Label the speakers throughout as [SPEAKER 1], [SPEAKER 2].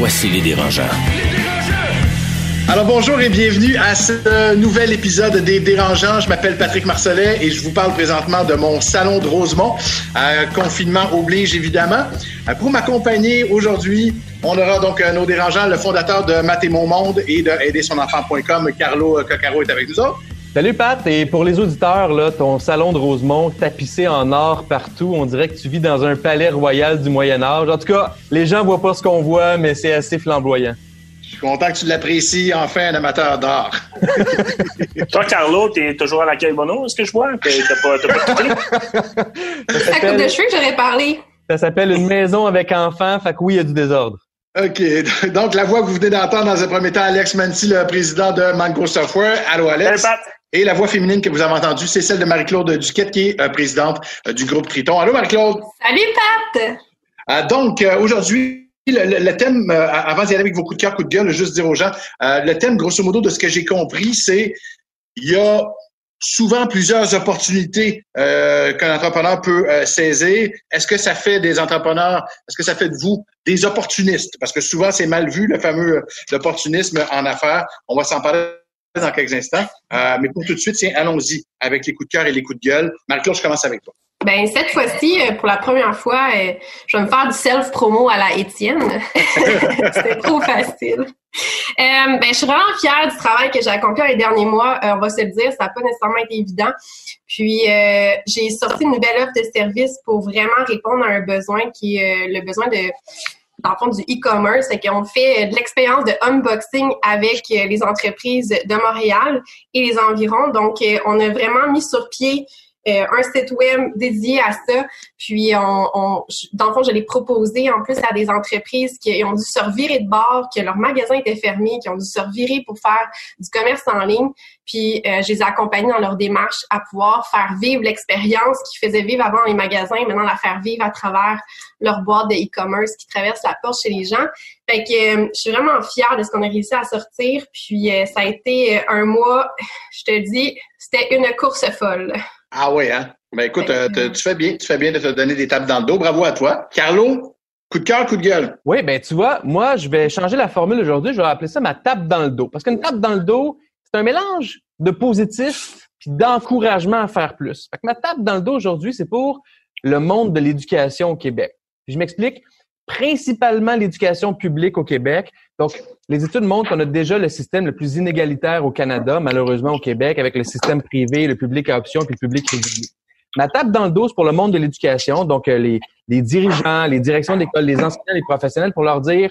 [SPEAKER 1] Voici les dérangeants.
[SPEAKER 2] Alors bonjour et bienvenue à ce nouvel épisode des Dérangeants. Je m'appelle Patrick Marcelet et je vous parle présentement de mon salon de Rosemont. Euh, confinement oblige évidemment. Euh, pour m'accompagner aujourd'hui, on aura donc euh, nos dérangeants, le fondateur de Math et Mon Monde et de aidersonenfant.com, Carlo Coccaro est avec nous.
[SPEAKER 3] Salut Pat, et pour les auditeurs, là, ton salon de Rosemont tapissé en or partout, on dirait que tu vis dans un palais royal du Moyen Âge. En tout cas, les gens voient pas ce qu'on voit, mais c'est assez flamboyant.
[SPEAKER 2] Je suis content que tu l'apprécies, enfin, un amateur d'art.
[SPEAKER 4] Toi, Carlo, t'es toujours à l'accueil Bono, est-ce que je vois? T'as pas, t'as pas?
[SPEAKER 5] C'est à coupe de cheveux que j'aurais parlé.
[SPEAKER 3] Ça s'appelle une maison avec enfants, fait que oui, il y a du désordre.
[SPEAKER 2] OK. Donc, la voix que vous venez d'entendre dans un premier temps, Alex Manti, le président de Mango Software. Allô, Alex?
[SPEAKER 4] Salut, Pat.
[SPEAKER 2] Et la voix féminine que vous avez entendue, c'est celle de Marie-Claude Duquette, qui est euh, présidente euh, du groupe Triton. Allô, Marie-Claude?
[SPEAKER 5] Salut Pat!
[SPEAKER 2] Euh, donc, euh, aujourd'hui, le, le- le thème, euh, avant d'y aller avec vos coups de cœur, coups de gueule, juste dire aux gens, euh, le thème, grosso modo, de ce que j'ai compris, c'est il y a souvent plusieurs opportunités euh, qu'un entrepreneur peut euh, saisir. Est-ce que ça fait des entrepreneurs, est-ce que ça fait de vous des opportunistes? Parce que souvent, c'est mal vu, le fameux euh, l'opportunisme en affaires. On va s'en parler dans quelques instants. Euh, mais pour tout de suite, tiens, allons-y avec les coups de cœur et les coups de gueule. Marie-Claude, je commence avec toi.
[SPEAKER 5] Ben cette fois-ci, euh, pour la première fois, euh, je vais me faire du self-promo à la Étienne. C'était trop facile. Ben, je suis vraiment fière du travail que j'ai accompli les derniers mois. On va se le dire, ça n'a pas nécessairement été évident. Puis, j'ai sorti une nouvelle offre de service pour vraiment répondre à un besoin qui est le besoin de dans le fond, du e-commerce. C'est qu'on fait euh, de l'expérience de unboxing avec euh, les entreprises de Montréal et les environs. Donc, euh, on a vraiment mis sur pied euh, un site web dédié à ça. Puis, on, on, dans le fond, je l'ai proposé en plus à des entreprises qui ont dû se revirer de bord, que leur magasin était fermé, qui ont dû se revirer pour faire du commerce en ligne. Puis, euh, je les ai accompagnés dans leur démarche à pouvoir faire vivre l'expérience qu'ils faisaient vivre avant les magasins, maintenant la faire vivre à travers leur boîte de e-commerce qui traverse la porte chez les gens. Fait que euh, je suis vraiment fière de ce qu'on a réussi à sortir. Puis, euh, ça a été un mois, je te dis, c'était une course folle.
[SPEAKER 2] Ah ouais, hein? Ben écoute, euh, te- tu fais bien, tu fais bien de te donner des tapes dans le dos. Bravo à toi. Carlo, coup de cœur, coup de gueule?
[SPEAKER 3] Oui, ben tu vois, moi, je vais changer la formule aujourd'hui. Je vais appeler ça ma tape dans le dos. Parce qu'une tape dans le dos, c'est un mélange de positif puis d'encouragement à faire plus. Fait que ma tape dans le dos aujourd'hui, c'est pour le monde de l'éducation au Québec. Puis je m'explique. Principalement l'éducation publique au Québec. Donc, les études montrent qu'on a déjà le système le plus inégalitaire au Canada, malheureusement au Québec, avec le système privé, le public à option puis le public régulier. Ma tape dans le dos, pour le monde de l'éducation, donc euh, les, dirigeants, les directions d'école, les enseignants, les professionnels, pour leur dire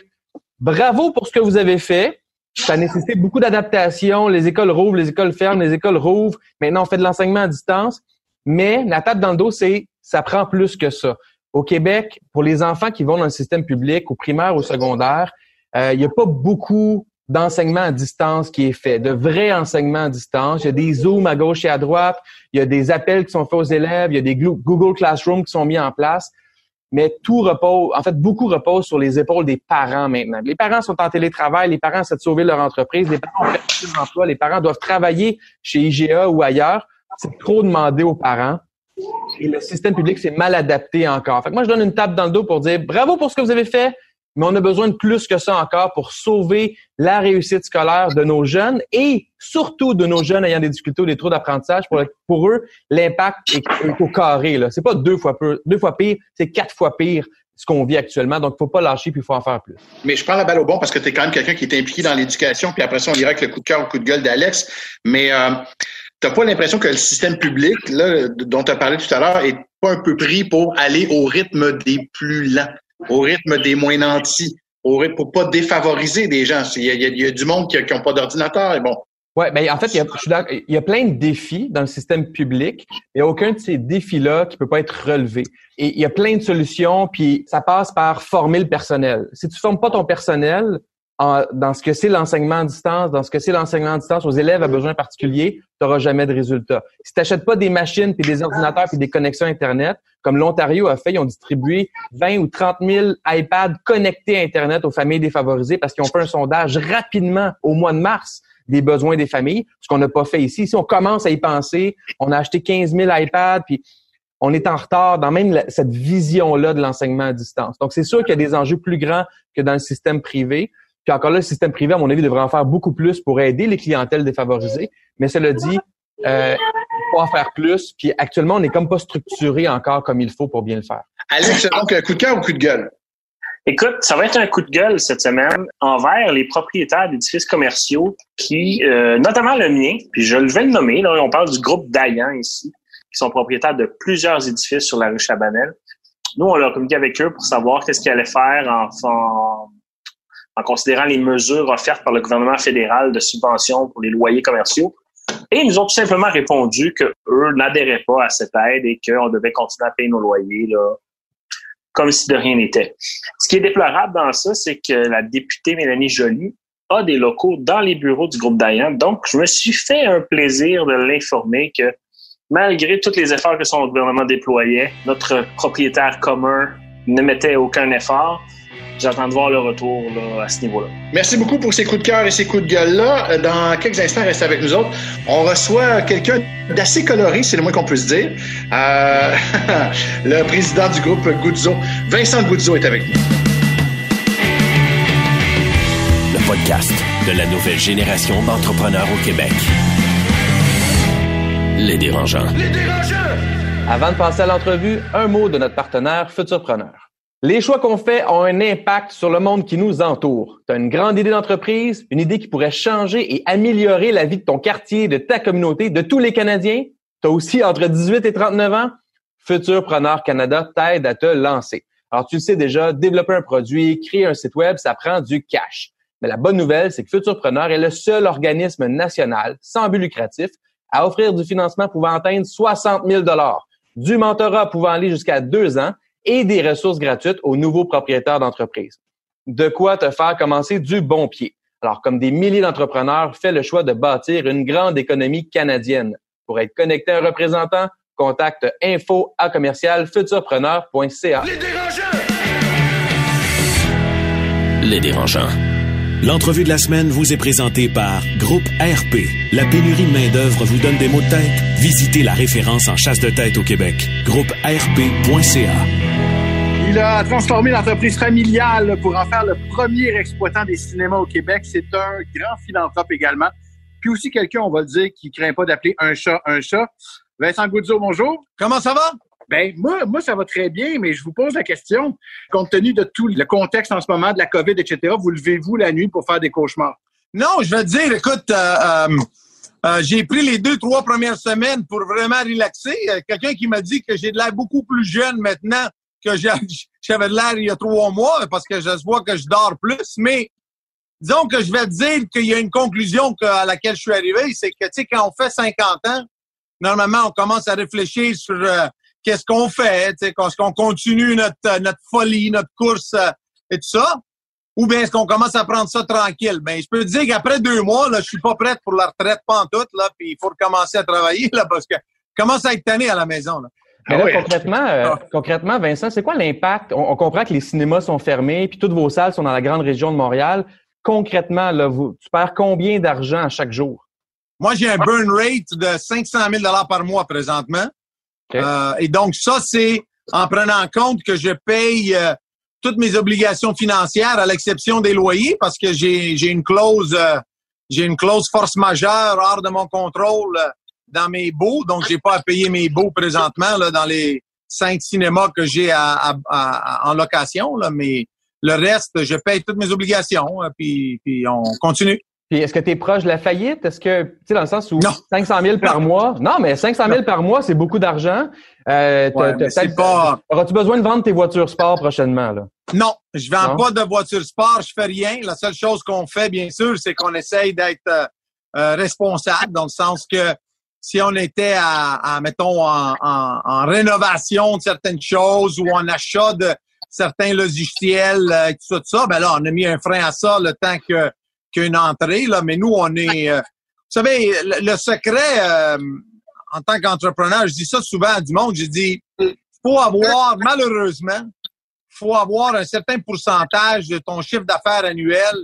[SPEAKER 3] bravo pour ce que vous avez fait. Ça nécessite beaucoup d'adaptation. Les écoles rouvrent, les écoles ferment, les écoles rouvrent. Maintenant, on fait de l'enseignement à distance. Mais la tape dans le dos, c'est ça prend plus que ça. Au Québec, pour les enfants qui vont dans le système public, au primaire, au secondaire, euh, il n'y a pas beaucoup d'enseignement à distance qui est fait, de vrai enseignement à distance. Il y a des Zooms à gauche et à droite, il y a des appels qui sont faits aux élèves, il y a des Google Classroom qui sont mis en place, mais tout repose, en fait, beaucoup repose sur les épaules des parents maintenant. Les parents sont en télétravail, les parents essaient de sauver leur entreprise, les parents ont perdu leur emploi, les parents doivent travailler chez IGA ou ailleurs. C'est trop demandé aux parents. Et le système public s'est mal adapté encore. Fait que moi, je donne une tape dans le dos pour dire bravo pour ce que vous avez fait, mais on a besoin de plus que ça encore pour sauver la réussite scolaire de nos jeunes et surtout de nos jeunes ayant des difficultés ou des trous d'apprentissage. Pour, eux, l'impact est, au carré. Là. C'est pas deux fois, peu, deux fois pire, c'est quatre fois pire ce qu'on vit actuellement. Donc, faut pas lâcher puis il faut en faire plus.
[SPEAKER 2] Mais je prends la balle au bon parce que tu es quand même quelqu'un qui est impliqué dans l'éducation, puis après ça, on ira avec le coup de cœur ou coup de gueule d'Alex. Mais euh, t'as pas l'impression que le système public, là, dont tu as parlé tout à l'heure, est pas un peu pris pour aller au rythme des plus lents, au rythme des moins nantis, au rythme pour pas défavoriser des gens. Il y a, y a- du monde qui n'a pas d'ordinateur. Et bon,
[SPEAKER 3] Ouais, ben en fait, il y, a, je suis il y a plein de défis dans le système public, mais il n'y a aucun de ces défis-là qui peut pas être relevé. Et il y a plein de solutions, puis ça passe par former le personnel. Si tu formes pas ton personnel en- dans ce que c'est l'enseignement à distance, dans ce que c'est l'enseignement à distance aux élèves à besoins particuliers, tu n'auras jamais de résultat. Si tu n'achètes pas des machines, puis des ordinateurs, puis des connexions Internet, comme l'Ontario a fait, ils ont distribué 20 ou 30 000 iPads connectés à Internet aux familles défavorisées parce qu'ils ont fait un sondage rapidement au mois de mars des besoins des familles, ce qu'on n'a pas fait ici. Ici, on commence à y penser. On a acheté 15 000 iPads, puis on est en retard dans même cette vision-là de l'enseignement à distance. Donc, c'est sûr qu'il y a des enjeux plus grands que dans le système privé. Puis encore là, le système privé, à mon avis, devrait en faire beaucoup plus pour aider les clientèles défavorisées. Mais cela dit, euh, il faut en faire plus. Puis actuellement, on n'est comme pas structuré encore comme il faut pour bien le faire.
[SPEAKER 2] Alex, donc, un coup de cœur ou coup de gueule?
[SPEAKER 4] Écoute, ça va être un coup de gueule cette semaine envers les propriétaires d'édifices commerciaux qui, euh, notamment le mien, puis je vais le nommer, là, on parle du groupe Dayan ici, qui sont propriétaires de plusieurs édifices sur la rue Chabanel. Nous, on a communiqué avec eux pour savoir qu'est-ce qu'ils allaient faire en, en, en considérant les mesures offertes par le gouvernement fédéral de subvention pour les loyers commerciaux. Et ils nous ont tout simplement répondu que eux n'adhéraient pas à cette aide et qu'on devait continuer à payer nos loyers là, comme si de rien n'était. Ce qui est déplorable dans ça, c'est que la députée Mélanie Joly a des locaux dans les bureaux du groupe Dayan. Donc, je me suis fait un plaisir de l'informer que malgré tous les efforts que son gouvernement déployait, notre propriétaire commun ne mettait aucun effort. J'attends de voir le retour là, à ce niveau-là.
[SPEAKER 2] Merci beaucoup pour ces coups de cœur et ces coups de gueule-là. Euh, Dans quelques instants, restez avec nous autres. On reçoit quelqu'un d'assez coloré, c'est le moins qu'on puisse dire. Euh, le président du groupe Guzzo, Vincent Guzzo, est avec nous.
[SPEAKER 1] Le podcast de la nouvelle génération d'entrepreneurs au Québec. Les dérangeants.
[SPEAKER 3] Avant de passer à l'entrevue, un mot de notre partenaire Futurpreneur. Les choix qu'on fait ont un impact sur le monde qui nous entoure. Tu as une grande idée d'entreprise, une idée qui pourrait changer et améliorer la vie de ton quartier, de ta communauté, de tous les Canadiens. Tu as aussi entre 18 et 39 ans. Futurpreneur Canada t'aide à te lancer. Alors, tu le sais déjà, développer un produit, créer un site web, ça prend du cash. Mais la bonne nouvelle, c'est que Futurpreneur est le seul organisme national, sans but lucratif, à offrir du financement pouvant atteindre 60 000 du mentorat pouvant aller jusqu'à deux ans et des ressources gratuites aux nouveaux propriétaires d'entreprise. De quoi te faire commencer du bon pied. Alors, comme des milliers d'entrepreneurs, fais le choix de bâtir une grande économie canadienne. Pour être connecté à un représentant, contacte info à commercial futurpreneur.ca.
[SPEAKER 1] Les dérangeants.
[SPEAKER 6] L'entrevue de la semaine vous est présentée par Groupe RP. La pénurie de main-d'œuvre vous donne des maux de tête? Visitez la référence en chasse de tête au Québec. Groupe RP.ca.
[SPEAKER 2] Il a transformé l'entreprise familiale pour en faire le premier exploitant des cinémas au Québec. C'est un grand philanthrope également. Puis aussi quelqu'un, on va le dire, qui craint pas d'appeler un chat un chat. Vincent Goudzo, bonjour.
[SPEAKER 7] Comment ça va?
[SPEAKER 2] Ben moi, moi, ça va très bien, mais je vous pose la question. Compte tenu de tout le contexte en ce moment, de la COVID, etc., vous levez-vous la nuit pour faire des cauchemars?
[SPEAKER 7] Non, je vais te dire, écoute, euh, euh, euh, j'ai pris les deux, trois premières semaines pour vraiment relaxer. Quelqu'un qui m'a dit que j'ai de l'air beaucoup plus jeune maintenant que j'avais de l'air il y a trois mois parce que je vois que je dors plus. Mais disons que je vais te dire qu'il y a une conclusion à laquelle je suis arrivé, c'est que, tu sais, quand on fait 50 ans, normalement, on commence à réfléchir sur euh, qu'est-ce qu'on fait, tu sais, est-ce qu'on continue notre, euh, notre folie, notre course euh, et tout ça. Ou bien est-ce qu'on commence à prendre ça tranquille? Ben, je peux te dire qu'après deux mois, là, je suis pas prête pour la retraite, tout, là, puis il faut recommencer à travailler, là, parce que je commence à être tanné à la maison, là.
[SPEAKER 3] Mais là,
[SPEAKER 2] Ah oui.
[SPEAKER 3] concrètement, euh, concrètement, Vincent, c'est quoi l'impact? On, on comprend que les cinémas sont fermés, puis toutes vos salles sont dans la grande région de Montréal. Concrètement, là, vous, tu perds combien d'argent à chaque jour?
[SPEAKER 7] Moi, j'ai un burn rate de 500 000 par mois présentement. Euh, et donc, ça, c'est en prenant en compte que je paye euh, toutes mes obligations financières à l'exception des loyers parce que j'ai j'ai une clause euh, j'ai une clause force majeure hors de mon contrôle dans mes baux. Donc, j'ai pas à payer mes baux présentement là, dans les cinq cinémas que j'ai à, à- à- en location. Là, mais le reste, je paye toutes mes obligations. euh, Puis, puis on continue.
[SPEAKER 3] Puis est-ce que tu es proche de la faillite? Est-ce que, tu sais, dans le sens où
[SPEAKER 7] Non.
[SPEAKER 3] 500 000 par mois? Non, mais 500 000 par mois, c'est beaucoup d'argent. Euh,
[SPEAKER 7] Ouais, pas-
[SPEAKER 3] Auras-tu besoin de vendre tes voitures sport prochainement, là?
[SPEAKER 7] Non, je vends
[SPEAKER 3] Non?
[SPEAKER 7] pas de voiture sport, je fais rien. La seule chose qu'on fait, bien sûr, c'est qu'on essaye d'être euh, euh, responsable, dans le sens que si on était à, mettons, en, en, rénovation de certaines choses ou en achat de certains logiciels, euh, tout ça, ben là, on a mis un frein à ça le temps que qu'une entrée, là, mais nous, on est... Euh, vous savez, le, secret, euh, en tant qu'entrepreneur, je dis ça souvent à du monde, je dis, faut avoir, malheureusement, faut avoir un certain pourcentage de ton chiffre d'affaires annuel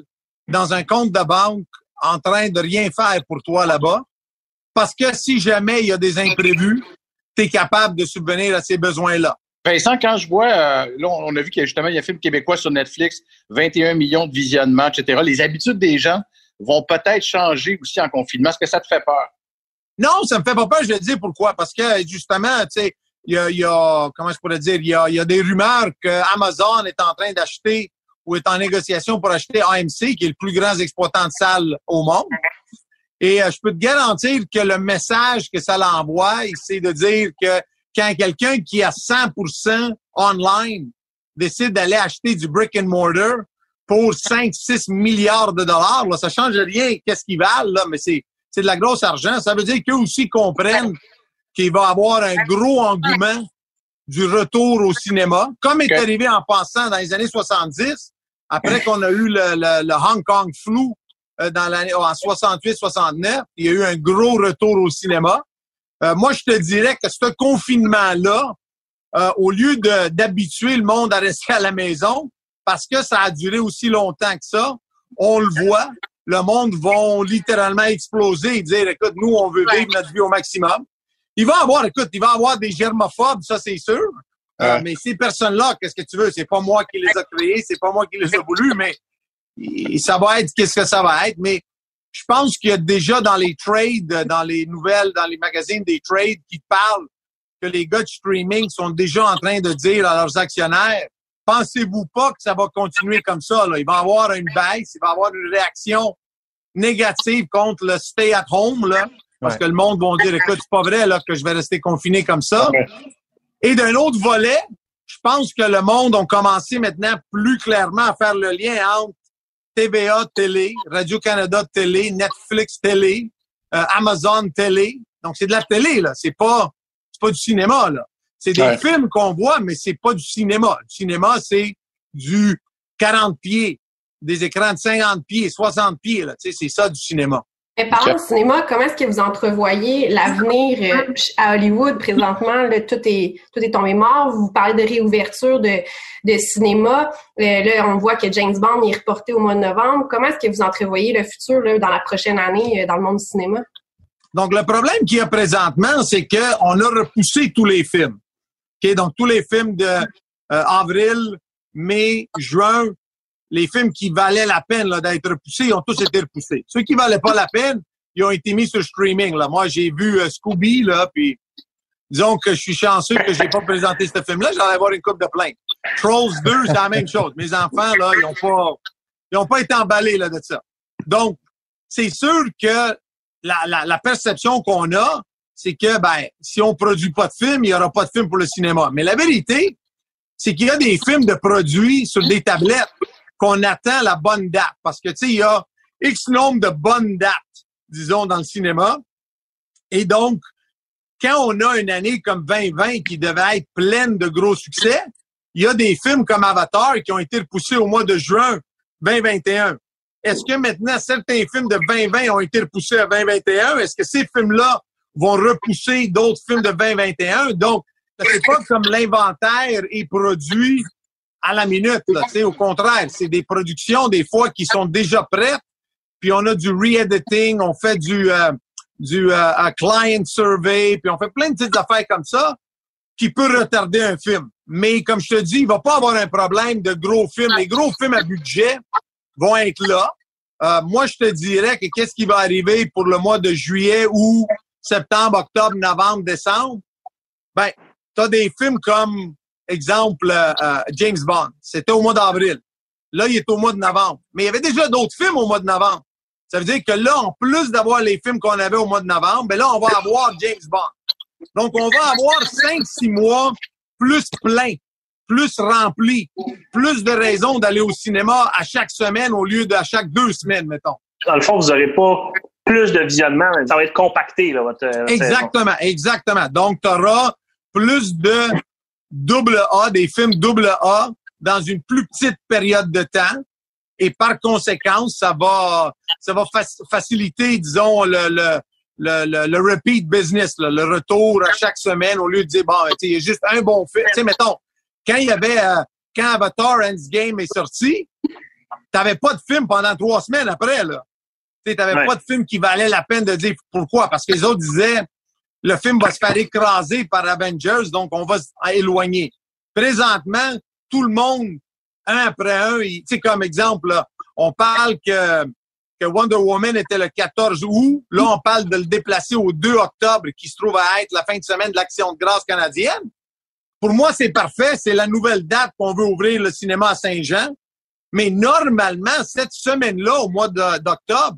[SPEAKER 7] dans un compte de banque en train de rien faire pour toi là-bas. Parce que si jamais il y a des imprévus, tu es capable de subvenir à ces besoins-là.
[SPEAKER 2] Vincent, quand je vois, euh, là, on a vu qu'il y a justement il y a un film québécois sur Netflix, 21 millions de visionnements, etc. Les habitudes des gens vont peut-être changer aussi en confinement. Est-ce que ça te fait peur?
[SPEAKER 7] Non, ça me fait pas peur, je vais te dire pourquoi. Parce que justement, tu sais, il y a, y a, comment je pourrais dire, il y a, y a des rumeurs que Amazon est en train d'acheter ou est en négociation pour acheter AMC, qui est le plus grand exploitant de salles au monde. Et euh, je peux te garantir que le message que ça l'envoie, c'est de dire que quand quelqu'un qui a 100% online décide d'aller acheter du brick and mortar pour 5-6 milliards de dollars, là, ça change rien qu'est-ce qu'ils valent, là, mais c'est, c'est de la grosse argent. Ça veut dire qu'eux aussi comprennent qu'il va avoir un gros engouement du retour au cinéma, comme est arrivé en passant dans les années 70, après qu'on a eu le, le, Hong Kong flu euh, dans l'année en 68-69, il y a eu un gros retour au cinéma. Euh, moi, je te dirais que ce confinement-là, euh, au lieu d'habituer le monde à rester à la maison, parce que ça a duré aussi longtemps que ça, on le voit, le monde va littéralement exploser et dire, écoute, nous, on veut vivre notre vie au maximum. Il va avoir, écoute, il va avoir des germophobes, ça c'est sûr. Euh, mais ces personnes-là, qu'est-ce que tu veux? C'est pas moi qui les a créés, c'est pas moi qui les a voulu, mais ça va être qu'est-ce que ça va être. Mais je pense qu'il y a déjà dans les trades, dans les nouvelles, dans les magazines des trades qui parlent que les gars de streaming sont déjà en train de dire à leurs actionnaires, pensez-vous pas que ça va continuer comme ça? Là? Il va y avoir une baisse, il va y avoir une réaction négative contre le stay at home, là, parce que le monde va dire, écoute, c'est pas vrai là, que je vais rester confiné comme ça. Et d'un autre volet, je pense que le monde a commencé maintenant plus clairement à faire le lien entre TVA télé, Radio-Canada télé, Netflix télé, euh, Amazon télé. Donc, c'est de la télé, là. C'est pas, c'est pas du cinéma, là. C'est des films qu'on voit, mais c'est pas du cinéma. Le cinéma, c'est du 40 pieds, des écrans de 50 pieds, 60 pieds, là. Tu sais, c'est ça du cinéma.
[SPEAKER 5] Mais parlant de cinéma, comment est-ce que vous entrevoyez l'avenir euh, à Hollywood présentement? Là, tout est tout est tombé mort. Vous parlez de réouverture de, de cinéma. Euh, là, on voit que James Bond est reporté au mois de novembre. Comment est-ce que vous entrevoyez le futur là, dans la prochaine année euh, dans le monde du cinéma?
[SPEAKER 7] Donc, le problème qu'il y a présentement, c'est qu'on a repoussé tous les films. Okay? Donc, tous les films de avril, mai, juin, les films qui valaient la peine d'être repoussés, ils ont tous été repoussés. Ceux qui valaient pas la peine, ils ont été mis sur streaming. Là. Moi, j'ai vu euh, Scooby, là, puis disons que je suis chanceux que j'ai pas présenté ce film-là, j'allais avoir une coupe de plainte. Trolls 2, c'est la même chose. Mes enfants, là, ils ont pas, ils ont pas été emballés là, de ça. Donc, c'est sûr que la, la, la perception qu'on a, c'est que ben, si on produit pas de film, il y aura pas de film pour le cinéma. Mais la vérité, c'est qu'il y a des films de produits sur des tablettes qu'on attend la bonne date. Parce que, tu sais, il y a X nombre de bonnes dates, disons, dans le cinéma. Et donc, quand on a une année comme 2020 qui devait être pleine de gros succès, il y a des films comme Avatar qui ont été repoussés au mois de juin 2021. Est-ce que maintenant certains films de 2020 ont été repoussés à 2021? Est-ce que ces films-là vont repousser d'autres films de 2021? Donc, c'est pas comme l'inventaire est produit à la minute. Là, au contraire, c'est des productions des fois qui sont déjà prêtes, puis on a du re-editing, on fait du, euh, du euh, client survey, puis on fait plein de petites affaires comme ça qui peut retarder un film. Mais comme je te dis, il va pas avoir un problème de gros films. Les gros films à budget vont être là. Euh, moi, je te dirais que qu'est-ce qui va arriver pour le mois de juillet ou septembre, octobre, novembre, décembre? Ben, tu as des films comme exemple, euh, euh, James Bond. C'était au mois d'avril. Là, il est au mois de novembre. Mais il y avait déjà d'autres films au mois de novembre. Ça veut dire que là, en plus d'avoir les films qu'on avait au mois de novembre, ben là, on va avoir James Bond. Donc, on va avoir cinq, six mois plus plein, plus rempli, plus de raisons d'aller au cinéma à chaque semaine au lieu de à chaque deux semaines, mettons.
[SPEAKER 4] Dans le fond, vous n'aurez pas plus de visionnement. Ça va être compacté, là, votre
[SPEAKER 7] Exactement, exactement. Donc, tu auras plus de double A, des films double A dans une plus petite période de temps. Et par conséquent, ça va, ça va faciliter, disons, le, le, le, le, repeat business, le retour à chaque semaine au lieu de dire, bon, il y a juste un bon film. Tu sais, mettons, quand il y avait, euh, quand Avatar Endgame est sorti, t'avais pas de film pendant trois semaines après, là. Tu t'avais pas de film qui valait la peine de dire pourquoi. Parce que les autres disaient, le film va se faire écraser par Avengers, donc on va s'éloigner. Présentement, tout le monde, un après un, tu sais, comme exemple, là, on parle que que Wonder Woman était le 14 août. Là, on parle de le déplacer au 2 octobre, qui se trouve à être la fin de semaine de l'Action de grâce canadienne. Pour moi, c'est parfait. C'est la nouvelle date qu'on veut ouvrir le cinéma à Saint-Jean. Mais normalement, cette semaine-là, au mois d'octobre,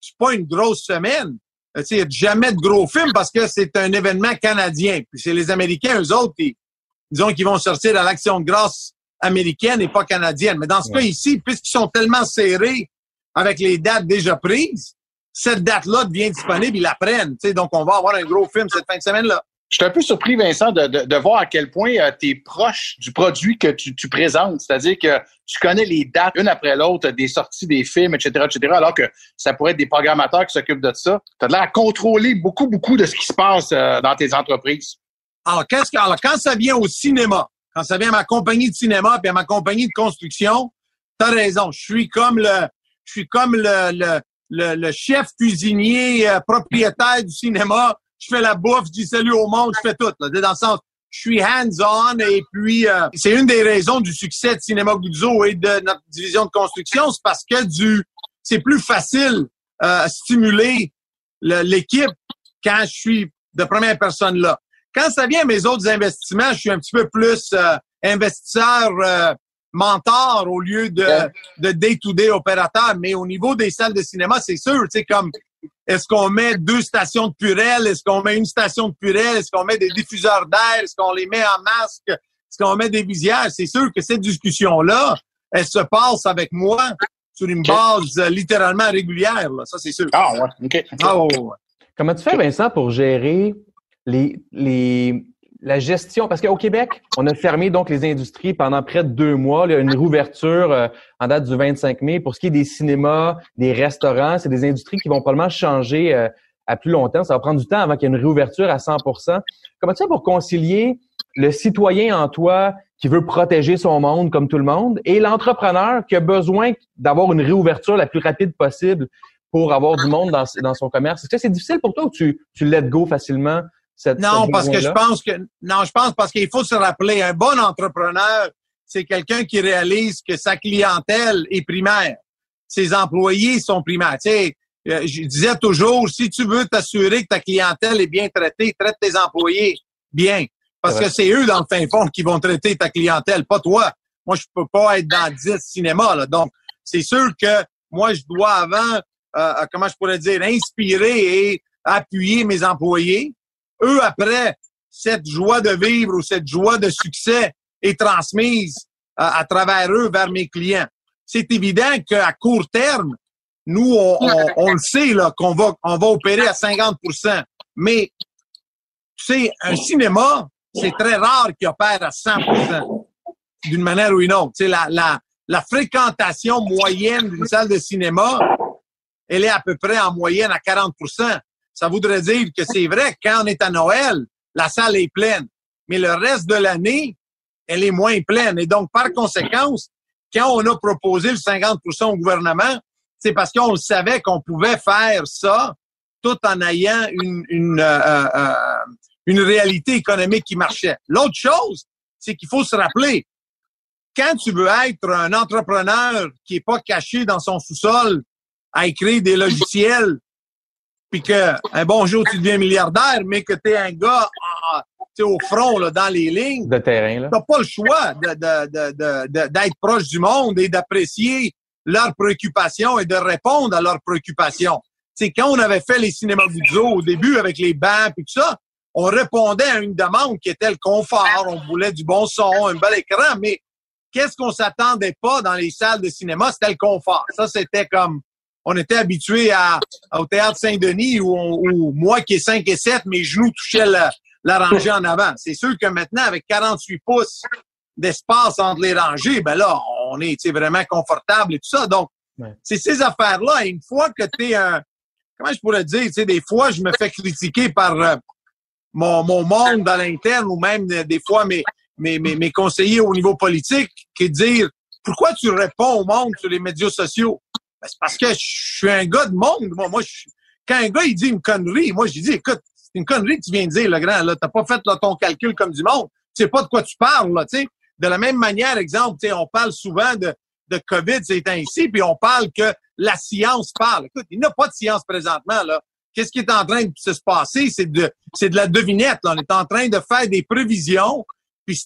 [SPEAKER 7] c'est pas une grosse semaine. Euh, il n'y a jamais de gros films parce que c'est un événement canadien. Puis c'est les Américains, eux autres, qui, disons qu'ils vont sortir à l'Action de grâce américaine et pas canadienne. Mais dans ce cas ici, puisqu'ils sont tellement serrés avec les dates déjà prises, cette date-là devient disponible, ils la prennent. Donc, on va avoir un gros film cette fin de semaine-là.
[SPEAKER 2] Je suis un peu surpris, Vincent, de, de, voir à quel point euh, tu es proche du produit que tu, tu présentes. C'est-à-dire que tu connais les dates une après l'autre des sorties des films, etc., etc., alors que ça pourrait être des programmateurs qui s'occupent de ça. Tu as l'air à contrôler beaucoup, beaucoup de ce qui se passe euh, dans tes entreprises.
[SPEAKER 7] Alors, qu'est-ce que, alors, quand ça vient au cinéma, quand ça vient à ma compagnie de cinéma puis à ma compagnie de construction, tu as raison. Je suis comme le, je suis comme le, le, le, le chef cuisinier euh, propriétaire du cinéma. Je fais la bouffe, je dis salut au monde, je fais tout. Là. Dans le sens, je suis hands-on et puis euh, c'est une des raisons du succès de Cinéma Guzzo et de notre division de construction, c'est parce que du c'est plus facile euh, stimuler l'équipe quand je suis de première personne là. Quand ça vient à mes autres investissements, je suis un petit peu plus euh, investisseur mentor au lieu de, de day-to-day opérateur. Mais au niveau des salles de cinéma, c'est sûr, tu sais, comme est-ce qu'on met deux stations de purelle? Est-ce qu'on met une station de purelle? Est-ce qu'on met des diffuseurs d'air? Est-ce qu'on les met en masque? Est-ce qu'on met des visières? C'est sûr que cette discussion-là, elle se passe avec moi sur une base euh, littéralement régulière. Là. Ça, c'est sûr.
[SPEAKER 2] Ah ouais, OK.
[SPEAKER 3] Ah, Comment tu fais, Vincent, pour gérer les, les, la gestion, parce qu'au Québec, on a fermé donc les industries pendant près de deux mois. Il y a une réouverture euh, en date du 25 mai. Pour ce qui est des cinémas, des restaurants, c'est des industries qui vont probablement changer euh, à plus longtemps. Ça va prendre du temps avant qu'il y ait une réouverture à 100% Comment tu fais pour concilier le citoyen en toi qui veut protéger son monde comme tout le monde et l'entrepreneur qui a besoin d'avoir une réouverture la plus rapide possible pour avoir du monde dans, dans son commerce? Est-ce que c'est difficile pour toi ou tu, tu let go facilement
[SPEAKER 7] non, parce que je pense que non, je pense parce qu'il faut se rappeler, un bon entrepreneur, c'est quelqu'un qui réalise que sa clientèle est primaire. Ses employés sont primaires. Tu sais, euh, je disais toujours, si tu veux t'assurer que ta clientèle est bien traitée, traite tes employés bien. Parce que c'est eux, dans le fin fond, qui vont traiter ta clientèle, pas toi. Moi, je peux pas être dans 10 cinémas. Là. Donc, c'est sûr que moi, je dois avant, euh, euh, comment je pourrais dire, inspirer et appuyer mes employés eux, après, cette joie de vivre ou cette joie de succès est transmise euh, à, travers eux vers mes clients. C'est évident qu'à court terme, nous, on, le sait là qu'on va, on va opérer à 50% Mais, tu sais, un cinéma, c'est très rare qu'il opère à 100% d'une manière ou une autre. Tu sais, la, la, la fréquentation moyenne d'une salle de cinéma, elle est à peu près en moyenne à 40 ça voudrait dire que c'est vrai, quand on est à Noël, la salle est pleine. Mais le reste de l'année, elle est moins pleine. Et donc, par conséquence, quand on a proposé le 50% au gouvernement, c'est parce qu'on savait qu'on pouvait faire ça tout en ayant une, une, euh, euh, euh, une réalité économique qui marchait. L'autre chose, c'est qu'il faut se rappeler, quand tu veux être un entrepreneur qui est pas caché dans son sous-sol à écrire des logiciels puis qu'un bon jour, tu deviens milliardaire, mais que tu es un gars ah, au front, là, dans les lignes.
[SPEAKER 3] De terrain,
[SPEAKER 7] Tu pas le choix d'être proche du monde et d'apprécier leurs préoccupations et de répondre à leurs préoccupations. C'est quand on avait fait les cinémas Guzzo au début avec les bancs et tout ça, on répondait à une demande qui était le confort. On voulait du bon son, un bel écran, mais qu'est-ce qu'on s'attendait pas dans les salles de cinéma? C'était le confort. Ça, c'était comme on était habitué à, au théâtre Saint-Denis où, on- où moi qui est 5 et 7, mes genoux touchaient la, la rangée en avant. C'est sûr que maintenant, avec 48 pouces d'espace entre les rangées, ben là, on est vraiment confortable et tout ça. Donc,
[SPEAKER 3] Ouais.
[SPEAKER 7] c'est ces affaires-là. Et Une fois que tu es un... Comment je pourrais dire? Tu sais, des fois, je me fais critiquer par euh, mon, mon monde à l'interne ou même euh, des fois mes, mes, mes, mes conseillers au niveau politique qui disent pourquoi tu réponds au monde sur les médias sociaux? Ben, c'est parce que je suis un gars de monde. Moi, moi je, quand un gars il dit une connerie, moi je dis écoute, c'est une connerie que tu viens de dire, le grand. Là, t'as pas fait là, ton calcul comme du monde. Tu sais pas de quoi tu parles, là, tu sais. De la même manière, exemple, tu sais, on parle souvent de, de COVID ces temps-ci, puis on parle que la science parle. Écoute, il n'y a pas de science présentement, là. Qu'est-ce qui est en train de se passer? C'est de, c'est de la devinette, là. On est en train de faire des prévisions, puis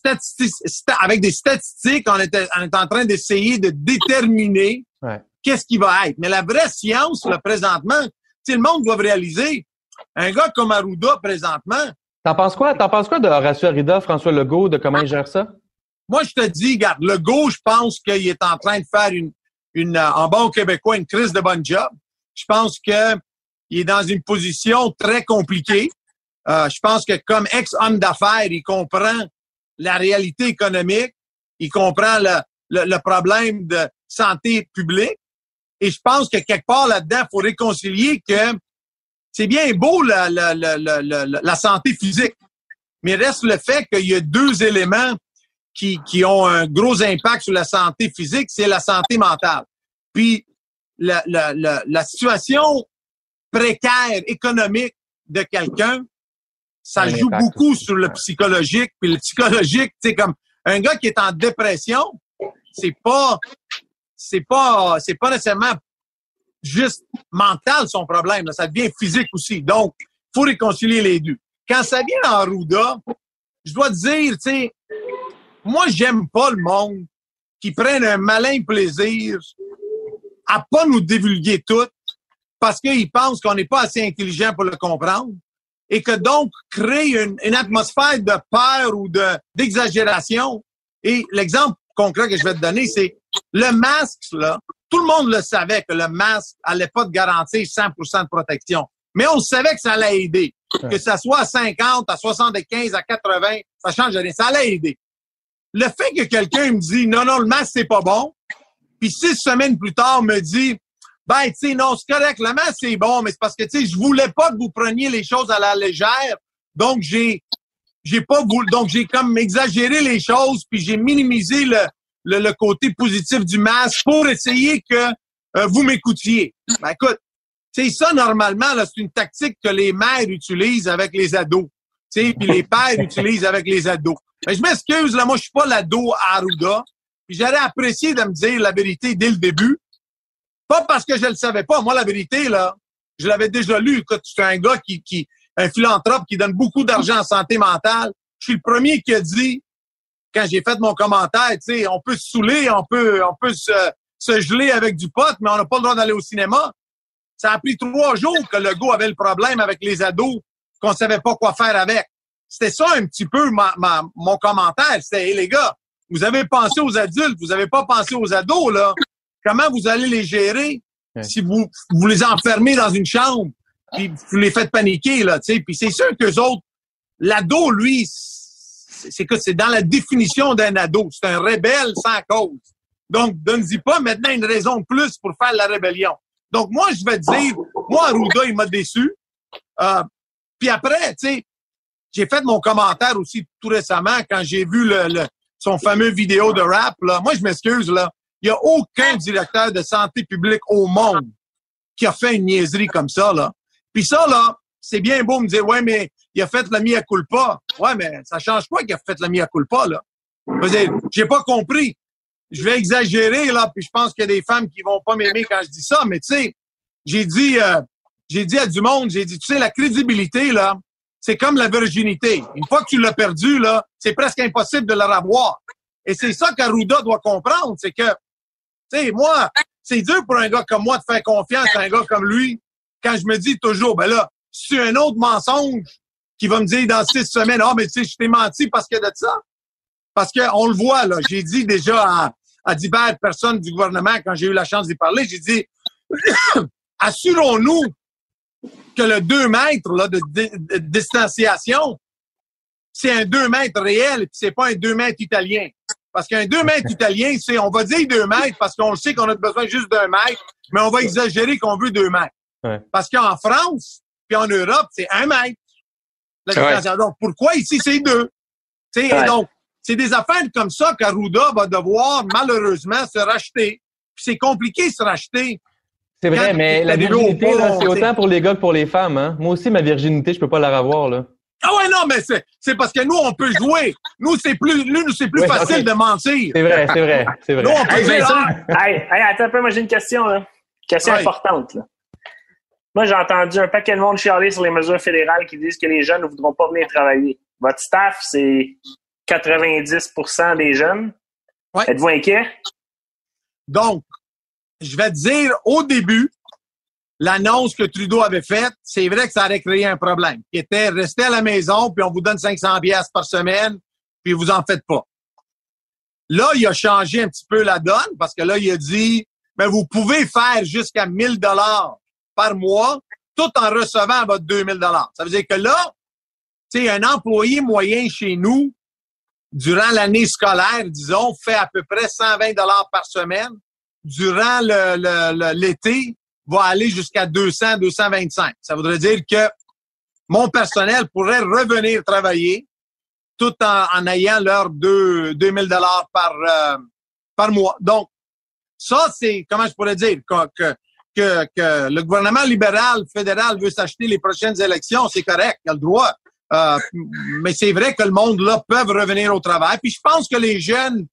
[SPEAKER 7] avec des statistiques, on est, on est en train d'essayer de déterminer
[SPEAKER 3] Ouais.
[SPEAKER 7] Qu'est-ce qui va être. Mais la vraie science, là, présentement, sais, le monde doit réaliser, un gars comme Arruda, présentement,
[SPEAKER 3] T'en penses quoi? T'en penses quoi de Horacio Arruda, François Legault, de comment il gère ça?
[SPEAKER 7] Moi, je te dis, regarde, le go, je pense qu'il est en train de faire une, une euh, en bon québécois, une crise de bonne job. Je pense que il est dans une position très compliquée. Euh, je pense que comme ex-homme d'affaires, il comprend la réalité économique, il comprend le, le, le problème de santé publique. Et je pense que quelque part là-dedans, il faut réconcilier que c'est bien beau la, la, la, la, santé physique, mais reste le fait qu'il y a deux éléments qui, qui ont un gros impact sur la santé physique, c'est la santé mentale. Puis la, la, la, la situation précaire économique de quelqu'un, ça
[SPEAKER 3] Un
[SPEAKER 7] joue beaucoup
[SPEAKER 3] aussi,
[SPEAKER 7] sur le psychologique. Puis le psychologique, c'est comme un gars qui est en dépression, c'est pas, c'est pas, c'est pas nécessairement juste mental son problème, là. ça devient physique aussi. Donc, faut réconcilier les deux. Quand ça vient en Rouda, je dois te dire, tu sais, moi, j'aime pas le monde qui prenne un malin plaisir à pas nous divulguer tout parce qu'ils pensent qu'on n'est pas assez intelligent pour le comprendre et que donc créer une, une atmosphère de peur ou de d'exagération. Et l'exemple concret que je vais te donner, c'est le masque, là. Tout le monde le savait que le masque allait pas te garantir 100% de protection. Mais on savait que ça allait aider.
[SPEAKER 3] Ouais.
[SPEAKER 7] Que ça soit à 50, à 75, à 80, ça change rien. Ça allait aider. Le fait que quelqu'un me dit non, non, le masque, c'est pas bon, puis six semaines plus tard me dit ben, tu sais, non, c'est correct, le masque, c'est bon, mais c'est parce que, tu sais, je voulais pas que vous preniez les choses à la légère, donc j'ai j'ai pas voulu, donc j'ai comme exagéré les choses, puis j'ai minimisé le, le, côté positif du masque pour essayer que euh, vous m'écoutiez. Ben, écoute, sais, ça, normalement, là, c'est une tactique que les mères utilisent avec les ados. Puis les pères utilisent avec les ados. Ben, je m'excuse, là, moi, je suis pas l'ado. Puis j'aurais apprécié de me dire la vérité dès le début. Pas parce que je le savais pas. Moi, la vérité, là, je l'avais déjà lu. Écoute, je suis un gars qui, qui, un philanthrope qui donne beaucoup d'argent en santé mentale. Je suis le premier qui a dit, quand j'ai fait mon commentaire, tu sais, on peut se saouler, on peut, on peut se, se geler avec du pot, mais on n'a pas le droit d'aller au cinéma. Ça a pris trois jours que le gars avait le problème avec les ados, qu'on savait pas quoi faire avec. C'était ça un petit peu ma, ma- mon commentaire. C'était, Hey, les gars, vous avez pensé aux adultes, vous avez pas pensé aux ados, là. Comment vous allez les gérer si vous, vous les enfermez dans une chambre, puis vous les faites paniquer, là, tu sais? Puis c'est sûr qu'eux autres, l'ado, lui, c'est que c'est dans la définition d'un ado. C'est un rebelle sans cause. Donc, donne-y pas maintenant une raison plus pour faire la rébellion. Donc, moi, je vais dire, moi, Arruda, il m'a déçu. Euh, puis après, tu sais, j'ai fait mon commentaire aussi tout récemment quand j'ai vu le, le- son fameux vidéo de rap. Là. Moi, je m'excuse, là. Il n'y a aucun directeur de santé publique au monde qui a fait une niaiserie comme ça, là. Puis ça, là, c'est bien beau me dire, ouais, mais il a fait la mia culpa. Ouais, mais ça change pas qu'il a fait la mia culpa, là. J'ai pas compris. Je vais exagérer, là, puis je pense qu'il y a des femmes qui vont pas m'aimer quand je dis ça, mais tu sais, j'ai dit, euh, j'ai dit à du monde, j'ai dit, tu sais, la crédibilité, là, c'est comme la virginité. Une fois que tu l'as perdu, là, c'est presque impossible de la revoir. Et c'est ça qu'Arruda doit comprendre, c'est que, tu sais, moi, c'est dur pour un gars comme moi de faire confiance à un gars comme lui quand je me dis toujours, ben là, c'est un autre mensonge qui va me dire dans six semaines, ah, mais tu sais, je t'ai menti parce que de ça. Parce que on le voit, là, j'ai dit déjà à, à diverses personnes du gouvernement quand j'ai eu la chance d'y parler, j'ai dit, assurons-nous que le 2 mètres là, de, de- de distanciation, c'est un 2 mètres réel, puis c'est pas un 2 mètres italien. Parce qu'un 2 mètres italien, c'est, on va dire 2 mètres parce qu'on sait qu'on a besoin juste d'un mètre, mais on va exagérer qu'on veut 2 mètres.
[SPEAKER 3] Ouais.
[SPEAKER 7] Parce qu'en France, puis en Europe, c'est un mètre. La
[SPEAKER 2] Ouais.
[SPEAKER 7] distanciation. Donc, pourquoi ici, c'est deux?
[SPEAKER 4] Ouais.
[SPEAKER 7] Et donc, c'est des affaires comme ça qu'Arruda va devoir, malheureusement, se racheter. Puis c'est compliqué se racheter.
[SPEAKER 3] C'est vrai, mais la virginité, c'est autant pour les gars que pour les femmes. Hein? Moi aussi, ma virginité, je peux pas la revoir. Là.
[SPEAKER 7] Ah ouais, non, mais c'est, c'est parce que nous, on peut jouer. Nous, c'est plus, nous, c'est plus
[SPEAKER 3] Ouais,
[SPEAKER 7] facile de mentir.
[SPEAKER 3] C'est vrai, c'est vrai, c'est
[SPEAKER 7] Nous,
[SPEAKER 3] vrai.
[SPEAKER 7] on peut
[SPEAKER 4] Hey,
[SPEAKER 7] ah,
[SPEAKER 4] hey, hey, attends un peu, moi j'ai une question. Là. Question importante. Là. Moi, j'ai entendu un paquet de monde chialer sur les mesures fédérales qui disent que les jeunes ne voudront pas venir travailler. Votre staff, c'est 90% des jeunes.
[SPEAKER 7] Ouais.
[SPEAKER 4] Êtes-vous inquiet?
[SPEAKER 7] Donc, je vais te dire, au début, l'annonce que Trudeau avait faite, c'est vrai que ça aurait créé un problème. Qui était, restez à la maison, puis on vous donne 500 pièces par semaine, puis vous en faites pas. Là, il a changé un petit peu la donne, parce que là, il a dit, mais vous pouvez faire jusqu'à 1000 dollars par mois, tout en recevant votre 2000 dollars. Ça veut dire que là, un employé moyen chez nous, durant l'année scolaire, disons, fait à peu près 120 dollars par semaine. Durant le- le- l'été, va aller jusqu'à 200, 225. Ça voudrait dire que mon personnel pourrait revenir travailler tout en, ayant leurs deux, 2000 dollars par, euh, par mois. Donc, ça, c'est, comment je pourrais dire, que, que, le gouvernement libéral fédéral veut s'acheter les prochaines élections, c'est correct, il a le droit. Euh, mais c'est vrai que le monde là peuvent revenir au travail. Puis je pense que les jeunes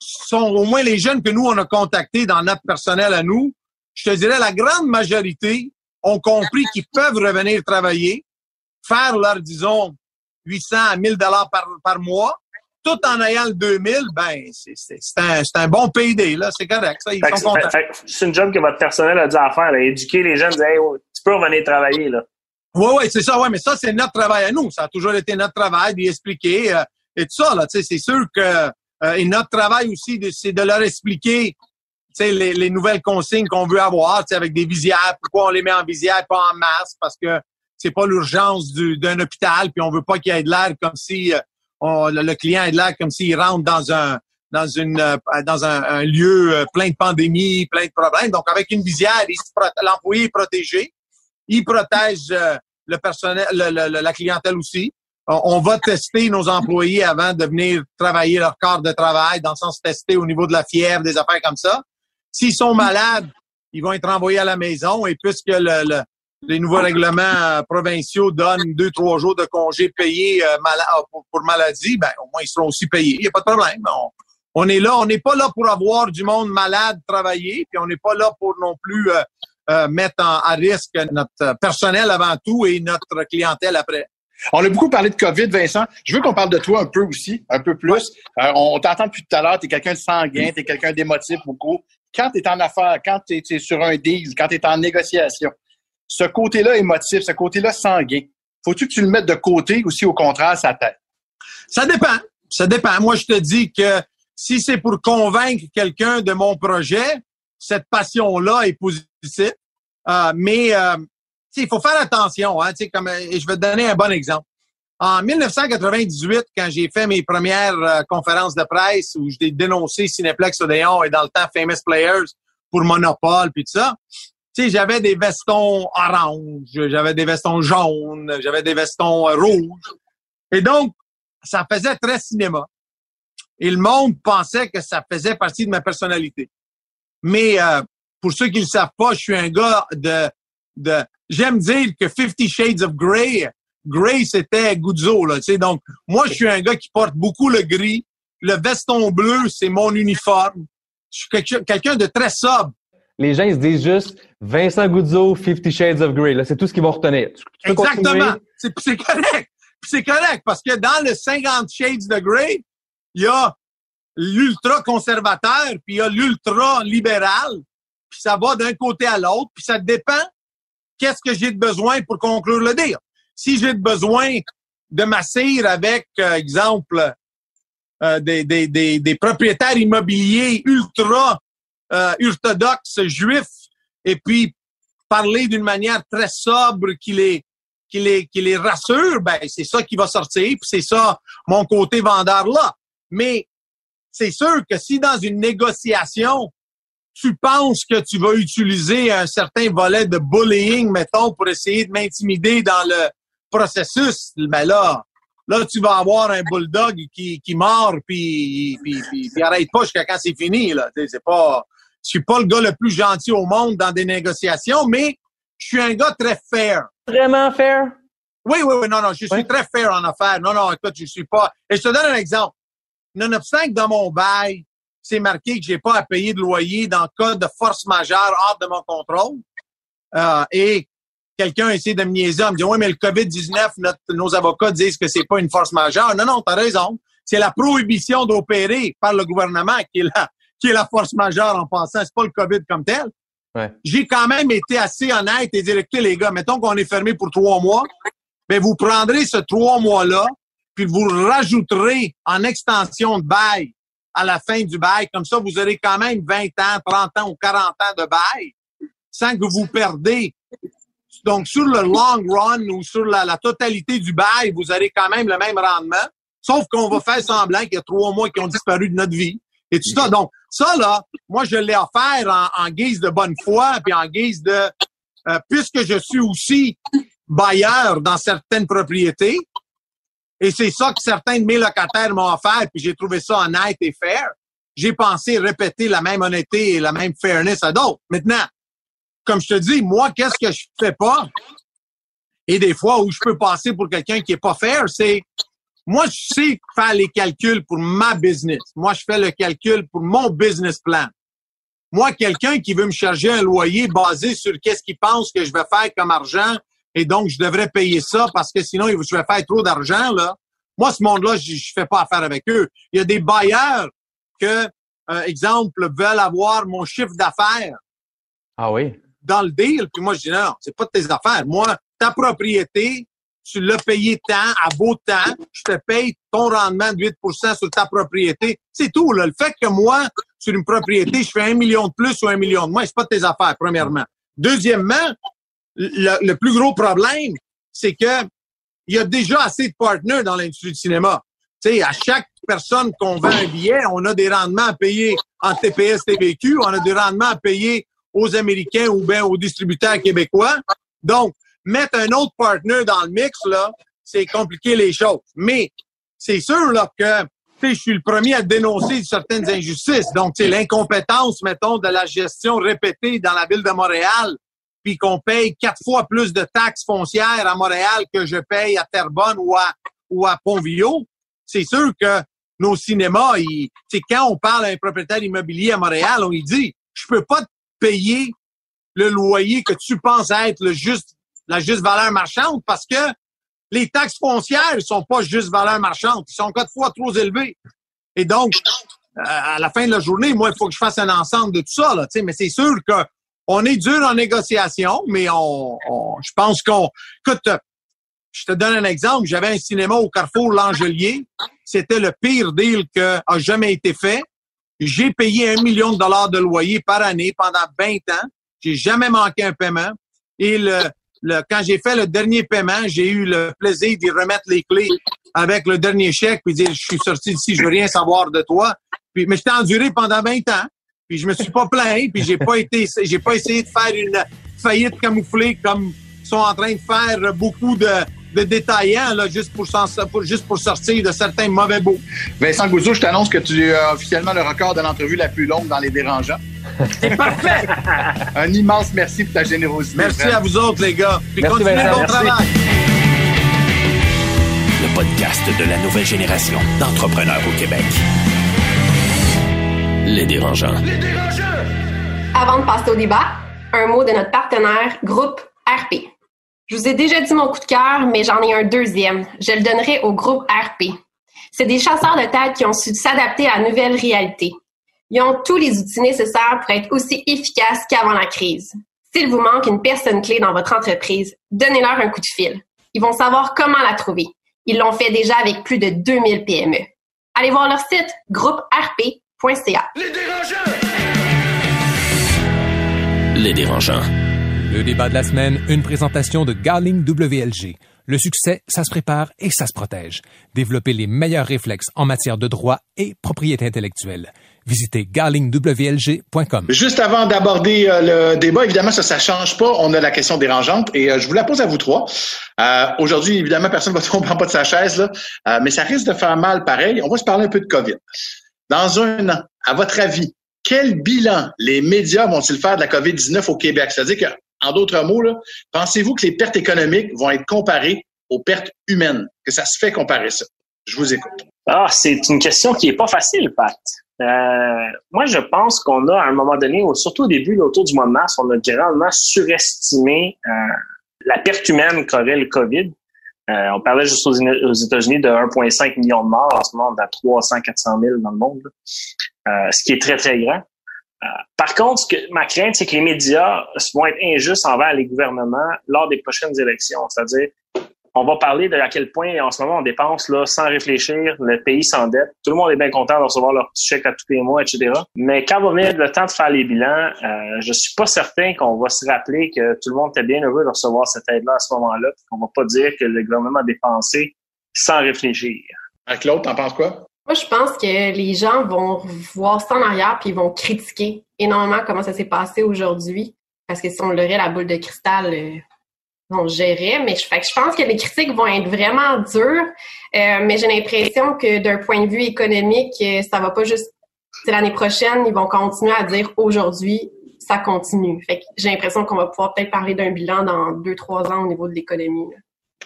[SPEAKER 7] sont au moins les jeunes que nous on a contactés dans notre personnel à nous. Je te dirais la grande majorité ont compris qu'ils peuvent revenir travailler, faire leur disons 800 à 1000 dollars par mois, tout en ayant le 2000. Ben c'est un un bon PD là, c'est correct. Ça, ils
[SPEAKER 4] Fait que
[SPEAKER 7] sont
[SPEAKER 4] c'est-
[SPEAKER 7] contents.
[SPEAKER 4] une job que votre personnel a dû à faire. Là. Éduquer les jeunes, dire, hey, oh, tu peux revenir travailler. Là.
[SPEAKER 7] Oui, oui, c'est ça, ouais, mais ça, c'est notre travail à nous. Ça a toujours été notre travail d'y expliquer euh, et tout ça, là. Tu sais, c'est sûr que euh, et notre travail aussi, c'est de leur expliquer les, les nouvelles consignes qu'on veut avoir, avec des visières, pourquoi on les met en visière, pas en masque, parce que c'est pas l'urgence du- d'un hôpital, puis on veut pas qu'il y ait de l'air comme si euh, le, client de l'air comme s'il rentre dans un dans une euh, dans un, un lieu euh, plein de pandémies, plein de problèmes. Donc avec une visière, l'employé est protégé, il protège euh, le personnel, le- le- la clientèle aussi. On, on va tester nos employés avant de venir travailler leur corps de travail, dans le sens tester au niveau de la fièvre, des affaires comme ça. S'ils sont malades, ils vont être envoyés à la maison et puisque le, le- les nouveaux règlements euh, provinciaux donnent deux, trois jours de congés payés euh, mala- pour, maladie, ben, au moins ils seront aussi payés. Il n'y a pas de problème. On, on est là, on n'est pas là pour avoir du monde malade travailler, puis on n'est pas là pour non plus euh, euh, mettre en, à risque notre personnel avant tout et notre clientèle après.
[SPEAKER 2] On a beaucoup parlé de COVID, Vincent. Je veux qu'on parle de toi un peu aussi, un peu plus. Euh, on t'entend depuis tout à l'heure, tu es quelqu'un de sanguin, tu es quelqu'un d'émotif beaucoup. Quand tu es en affaires, quand tu es, sur un deal, quand tu es en négociation, ce côté-là émotif, ce côté-là sanguin, faut-tu que tu le mettes de côté ou si au contraire, ça t'aide?
[SPEAKER 7] Ça dépend. Ça dépend. Moi, je te dis que si c'est pour convaincre quelqu'un de mon projet, cette passion-là est positive. Euh, mais euh, il faut faire attention. Hein, comme, euh, je vais te donner un bon exemple. En 1998, quand j'ai fait mes premières euh, conférences de presse où j'ai dénoncé Cineplex Odéon et dans le temps Famous Players pour Monopole puis tout ça, tu sais, j'avais des vestons orange, j'avais des vestons jaunes, j'avais des vestons rouges. Et donc, ça faisait très cinéma. Et le monde pensait que ça faisait partie de ma personnalité. Mais euh, pour ceux qui ne le savent pas, je suis un gars de... de J'aime dire que Fifty Shades of Grey, Grey, c'était Guzzo. Là, donc, moi, je suis un gars qui porte beaucoup le gris. Le veston bleu, c'est mon uniforme. Je suis quelqu'un de très sobre.
[SPEAKER 3] Les gens, ils se disent juste Vincent Guzzo, Fifty Shades of Grey. Là, c'est tout ce qu'ils vont retenir.
[SPEAKER 7] Exactement. C'est correct. C'est correct parce que dans le 50 Shades de Grey, il y a l'ultra conservateur, puis il y a l'ultra libéral, puis ça va d'un côté à l'autre, puis ça dépend qu'est-ce que j'ai de besoin pour conclure le deal. Si j'ai de besoin de m'asseoir avec, euh, exemple, euh, des, des, des propriétaires immobiliers ultra euh, orthodoxes juifs et puis parler d'une manière très sobre qui les, qui les, qui les rassure, ben, c'est ça qui va sortir, puis c'est ça mon côté vendeur là. Mais c'est sûr que si dans une négociation, tu penses que tu vas utiliser un certain volet de bullying, mettons, pour essayer de m'intimider dans le processus, ben là, là, tu vas avoir un bulldog qui, qui mord puis, puis, puis, arrête pas jusqu'à quand c'est fini, là. C'est pas, je suis pas le gars le plus gentil au monde dans des négociations, mais je suis un gars très fair.
[SPEAKER 3] Vraiment fair?
[SPEAKER 7] Oui, oui, oui, non, non, je suis
[SPEAKER 3] Oui.
[SPEAKER 7] très fair en affaires. Non, non, écoute, je suis pas. Et je te donne un exemple. Nonobstant que dans mon bail, c'est marqué que j'ai pas à payer de loyer dans le cas de force majeure hors de mon contrôle. Euh, et quelqu'un essaie de me niaiser en me disant, oui, mais le COVID-19, notre- nos avocats disent que c'est pas une force majeure. Non, non, t'as raison. C'est la prohibition d'opérer par le gouvernement qui est la, qui est la force majeure en passant. C'est pas le COVID comme tel.
[SPEAKER 3] Ouais.
[SPEAKER 7] J'ai quand même été assez honnête et dire, écoutez, les gars, mettons qu'on est fermé pour trois mois. Ben, vous prendrez ce trois mois-là, puis vous rajouterez en extension de bail à la fin du bail. Comme ça, vous aurez quand même 20 ans, 30 ans ou 40 ans de bail sans que vous perdez. Donc, sur le long run ou sur la, la totalité du bail, vous aurez quand même le même rendement. Sauf qu'on va faire semblant qu'il y a trois mois qui ont disparu de notre vie. Et tout ça. Donc, ça, là, moi, je l'ai offert en, en guise de bonne foi, puis en guise de... euh, puisque je suis aussi bailleur dans certaines propriétés, et c'est ça que certains de mes locataires m'ont offert, puis j'ai trouvé ça honnête et fair. J'ai pensé répéter la même honnêteté et la même fairness à d'autres. Maintenant, comme je te dis, moi, qu'est-ce que je fais pas? Et des fois où je peux passer pour quelqu'un qui est pas fair, c'est moi, je sais faire les calculs pour ma business. Moi, je fais le calcul pour mon business plan. Moi, quelqu'un qui veut me charger un loyer basé sur qu'est-ce qu'il pense que je vais faire comme argent et donc je devrais payer ça parce que sinon je vais faire trop d'argent là. Moi, ce monde-là, je, je fais pas affaire avec eux. Il y a des bailleurs que, euh, exemple, veulent avoir mon chiffre d'affaires
[SPEAKER 3] Ah oui.
[SPEAKER 7] dans le deal. Puis moi, je dis non, c'est pas de tes affaires. Moi, ta propriété, tu l'as payé tant, à beau temps, je te paye ton rendement de 8% sur ta propriété. C'est tout. Là. Le fait que moi, sur une propriété, je fais un million de plus ou un million de moins, c'est pas tes affaires, premièrement. Deuxièmement, le, le plus gros problème, c'est que il y a déjà assez de partenaires dans l'industrie du cinéma. Tu sais, à chaque personne qu'on vend un billet, on a des rendements à payer en TPS, TVQ, on a des rendements à payer aux Américains ou bien aux distributeurs québécois. Donc, mettre un autre partenaire dans le mix, là, c'est compliquer les choses. Mais c'est sûr là, que je suis le premier à dénoncer certaines injustices. Donc, c'est l'incompétence, mettons, de la gestion répétée dans la ville de Montréal, puis qu'on paye quatre fois plus de taxes foncières à Montréal que je paye à Terrebonne ou à, ou à Pont-Villot. C'est sûr que nos cinémas, ils, quand on parle à un propriétaire immobilier à Montréal, on lui dit, je peux pas te payer le loyer que tu penses être le juste, la juste valeur marchande parce que les taxes foncières ne sont pas juste valeur marchande. Ils sont quatre fois trop élevés. Et donc, euh, à la fin de la journée, moi, il faut que je fasse un ensemble de tout ça. Là, tu sais. mais c'est sûr que on est dur en négociation, mais on, on- je pense qu'on... Écoute, je te donne un exemple. J'avais un cinéma au Carrefour L'Angelier. C'était le pire deal qui a jamais été fait. J'ai payé un million de dollars de loyer par année pendant 20 ans. J'ai jamais manqué un paiement. Et le, le- quand j'ai fait le dernier paiement, j'ai eu le plaisir d'y remettre les clés avec le dernier chèque puis dire je suis sorti d'ici, je veux rien savoir de toi. Puis mais j'étais enduré pendant 20 ans. Puis je me suis pas plaint, puis j'ai pas été j'ai pas essayé de faire une faillite camouflée comme sont en train de faire beaucoup de, de détaillants là juste pour, juste pour sortir de certains mauvais bouts.
[SPEAKER 2] Vincent Gouzeau, je t'annonce que tu as officiellement le record de l'entrevue la plus longue dans les dérangeants.
[SPEAKER 7] C'est parfait.
[SPEAKER 2] Un immense merci pour ta générosité.
[SPEAKER 7] Merci
[SPEAKER 2] Vraiment.
[SPEAKER 7] à vous autres les gars. Puis
[SPEAKER 3] Merci,
[SPEAKER 7] continuez le
[SPEAKER 3] Vincent.
[SPEAKER 7] bon
[SPEAKER 3] Merci.
[SPEAKER 7] travail.
[SPEAKER 1] Le podcast de la nouvelle génération d'entrepreneurs au Québec. Les dérangeants.
[SPEAKER 5] Avant de passer au débat, un mot de notre partenaire Groupe RP. Je vous ai déjà dit mon coup de cœur, mais j'en ai un deuxième. Je le donnerai au groupe RP. C'est des chasseurs de tête qui ont su s'adapter à la nouvelle réalité. Ils ont tous les outils nécessaires pour être aussi efficaces qu'avant la crise. S'il vous manque une personne clé dans votre entreprise, donnez-leur un coup de fil. Ils vont savoir comment la trouver. Ils l'ont fait déjà avec plus de 2000 PME. Allez voir leur site grouperp.ca.
[SPEAKER 1] les dérangeants.
[SPEAKER 8] Le débat de la semaine, une présentation de Garling WLG. Le succès, ça se prépare et ça se protège. Développer les meilleurs réflexes en matière de droit et propriété intellectuelle. Visitez garlingwlg.com.
[SPEAKER 2] Juste avant d'aborder euh, le débat, évidemment, ça, ça change pas. On a la question dérangeante et euh, je vous la pose à vous trois. Euh, Aujourd'hui, évidemment, personne ne va tomber en bas de sa chaise, là, euh, mais ça risque de faire mal pareil. On va se parler un peu de COVID. Dans un an, à votre avis, quel bilan les médias vont-ils faire de la COVID-19 au Québec? C'est-à-dire que, en d'autres mots, pensez-vous que les pertes économiques vont être comparées aux pertes humaines? Que ça se fait comparer ça? Je vous écoute.
[SPEAKER 4] Ah, c'est une question qui est pas facile, Pat. Euh, moi, je pense qu'on a, à un moment donné, surtout au début, autour du mois de mars, on a grandement surestimé euh, la perte humaine qu'aurait le COVID. Euh, on parlait juste aux, États-Unis de 1,5 million de morts. En ce moment, on est à 300-400 000 dans le monde, euh, ce qui est très, très grand. Par contre, ma crainte, c'est que les médias vont être injustes envers les gouvernements lors des prochaines élections. C'est-à-dire, on va parler de à quel point en ce moment on dépense là sans réfléchir, le pays s'endette. Tout le monde est bien content de recevoir leur petit chèque à tous les mois, etc. Mais quand va venir le temps de faire les bilans, euh, je suis pas certain qu'on va se rappeler que tout le monde était bien heureux de recevoir cette aide-là à ce moment-là. On va pas dire que le gouvernement a dépensé sans réfléchir.
[SPEAKER 2] Claude, t'en penses quoi?
[SPEAKER 5] Moi, je pense que les gens vont voir ça en arrière puis ils vont critiquer énormément comment ça s'est passé aujourd'hui. Parce que si on aurait la boule de cristal, euh, on gérait, mais je, fait que je pense que les critiques vont être vraiment dures, euh, mais j'ai l'impression que d'un point de vue économique, euh, ça va pas juste l'année prochaine, ils vont continuer à dire aujourd'hui, ça continue. Fait que j'ai l'impression qu'on va pouvoir peut-être parler d'un bilan dans deux, trois ans au niveau de l'économie.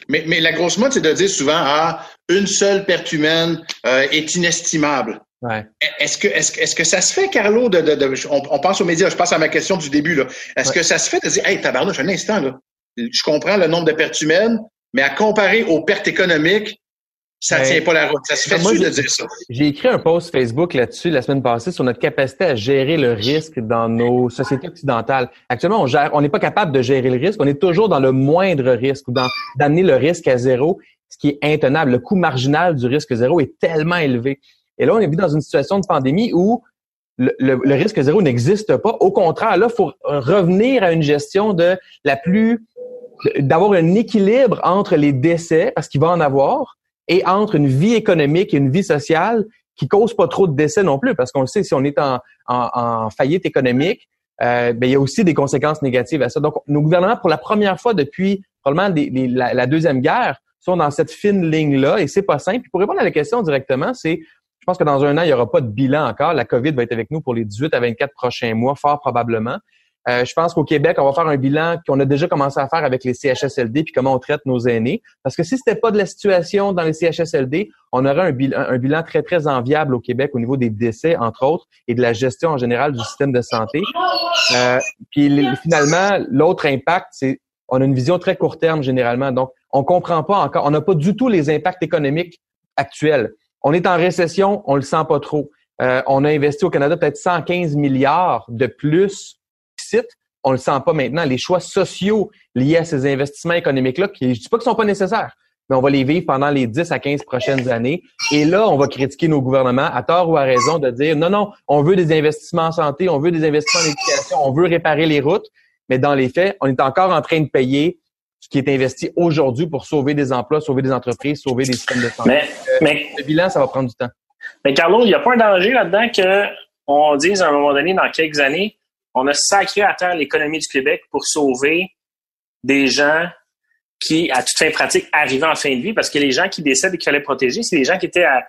[SPEAKER 2] Mais, mais la grosse mode, c'est de dire souvent ah, une seule perte humaine euh, est inestimable.
[SPEAKER 3] Ouais.
[SPEAKER 2] Est-ce que, est-ce, est-ce que ça se fait, Carlo, de, de, de on, on, pense aux médias, je passe à ma question du début, là. Est-ce
[SPEAKER 3] Ouais.
[SPEAKER 2] que ça se fait de dire, hey, tabarnouche, un instant, là. Je comprends le nombre de pertes humaines, mais à comparer aux pertes économiques, ça
[SPEAKER 3] Ouais.
[SPEAKER 2] tient pas la route. Ça se fait
[SPEAKER 3] Moi,
[SPEAKER 2] de dire ça?
[SPEAKER 3] J'ai écrit un post Facebook là-dessus la semaine passée sur notre capacité à gérer le risque dans nos sociétés occidentales. Actuellement, on gère, on n'est pas capable de gérer le risque. On est toujours dans le moindre risque ou dans d'amener le risque à zéro, ce qui est intenable. Le coût marginal du risque zéro est tellement élevé. Et là, on est vu dans une situation de pandémie où le, le- le risque zéro n'existe pas. Au contraire, là, il faut revenir à une gestion de la plus d'avoir un équilibre entre les décès, parce qu'il va en avoir, et entre une vie économique et une vie sociale qui cause pas trop de décès non plus, parce qu'on le sait, si on est en, en, en faillite économique, euh, ben, il y a aussi des conséquences négatives à ça. Donc, nos gouvernements, pour la première fois depuis probablement la Deuxième Guerre, sont dans cette fine ligne-là, et c'est pas simple. Puis pour répondre à la question directement, c'est, je pense que dans un an, il n'y aura pas de bilan encore. La COVID va être avec nous pour les 18 à 24 prochains mois, fort probablement. Euh, je pense qu'au Québec, on va faire un bilan qu'on a déjà commencé à faire avec les CHSLD puis comment on traite nos aînés. Parce que si c'était pas de la situation dans les CHSLD, on aurait un bilan, un bilan très, très enviable au Québec au niveau des décès, entre autres, et de la gestion en général du système de santé. Euh, puis finalement, l'autre impact, c'est on a une vision très court terme généralement. Donc, on comprend pas encore, on n'a pas du tout les impacts économiques actuels. On est en récession, on le sent pas trop. Euh, on a investi au Canada peut-être 115 milliards de plus on le sent pas maintenant. Les choix sociaux liés à ces investissements économiques-là, qui je dis pas qu'ils sont pas nécessaires, mais on va les vivre pendant les 10 à 15 prochaines années. Et là, on va critiquer nos gouvernements, à tort ou à raison, de dire non, non, on veut des investissements en santé, on veut des investissements en éducation, on veut réparer les routes, mais dans les faits, on est encore en train de payer ce qui est investi aujourd'hui pour sauver des emplois, sauver des entreprises, sauver des systèmes de santé.
[SPEAKER 4] Mais, mais,
[SPEAKER 3] Le bilan, ça va prendre du temps.
[SPEAKER 4] mais Carlo, il n'y a pas un danger là-dedans que on dise à un moment donné, dans quelques années, on a sacré à terre l'économie du Québec pour sauver des gens qui, à toute fin pratique, arrivaient en fin de vie, parce que les gens qui décèdent et qu'il fallait protéger, c'est les gens qui étaient à,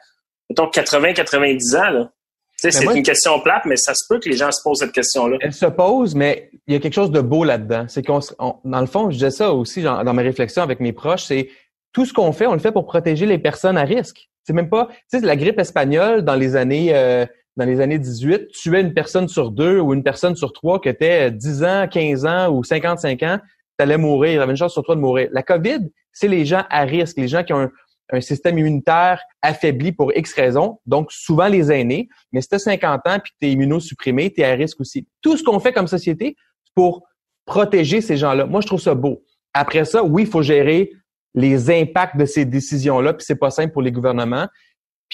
[SPEAKER 4] mettons, 80, 90 ans, là. C'est une question plate, mais ça se peut que les gens se posent cette question-là.
[SPEAKER 3] Elle se pose, mais il y a quelque chose de beau là-dedans. C'est qu'on, dans le fond, je disais ça aussi dans, dans mes réflexions avec mes proches, c'est tout ce qu'on fait, on le fait pour protéger les personnes à risque. C'est même pas, tu sais, la grippe espagnole dans les années, euh, dans les années 18, tuait une personne sur deux ou une personne sur trois qui était 10 ans, 15 ans ou 55 ans, t'allais mourir, il y avait une chance sur toi de mourir. La COVID, c'est les gens à risque, les gens qui ont un, un système immunitaire affaibli pour X raisons, donc souvent les aînés. Mais si tu as 50 ans puis que tu es immunosupprimé, tu es à risque aussi. Tout ce qu'on fait comme société, c'est pour protéger ces gens-là. Moi, je trouve ça beau. Après ça, oui, il faut gérer les impacts de ces décisions-là, puis c'est pas simple pour les gouvernements.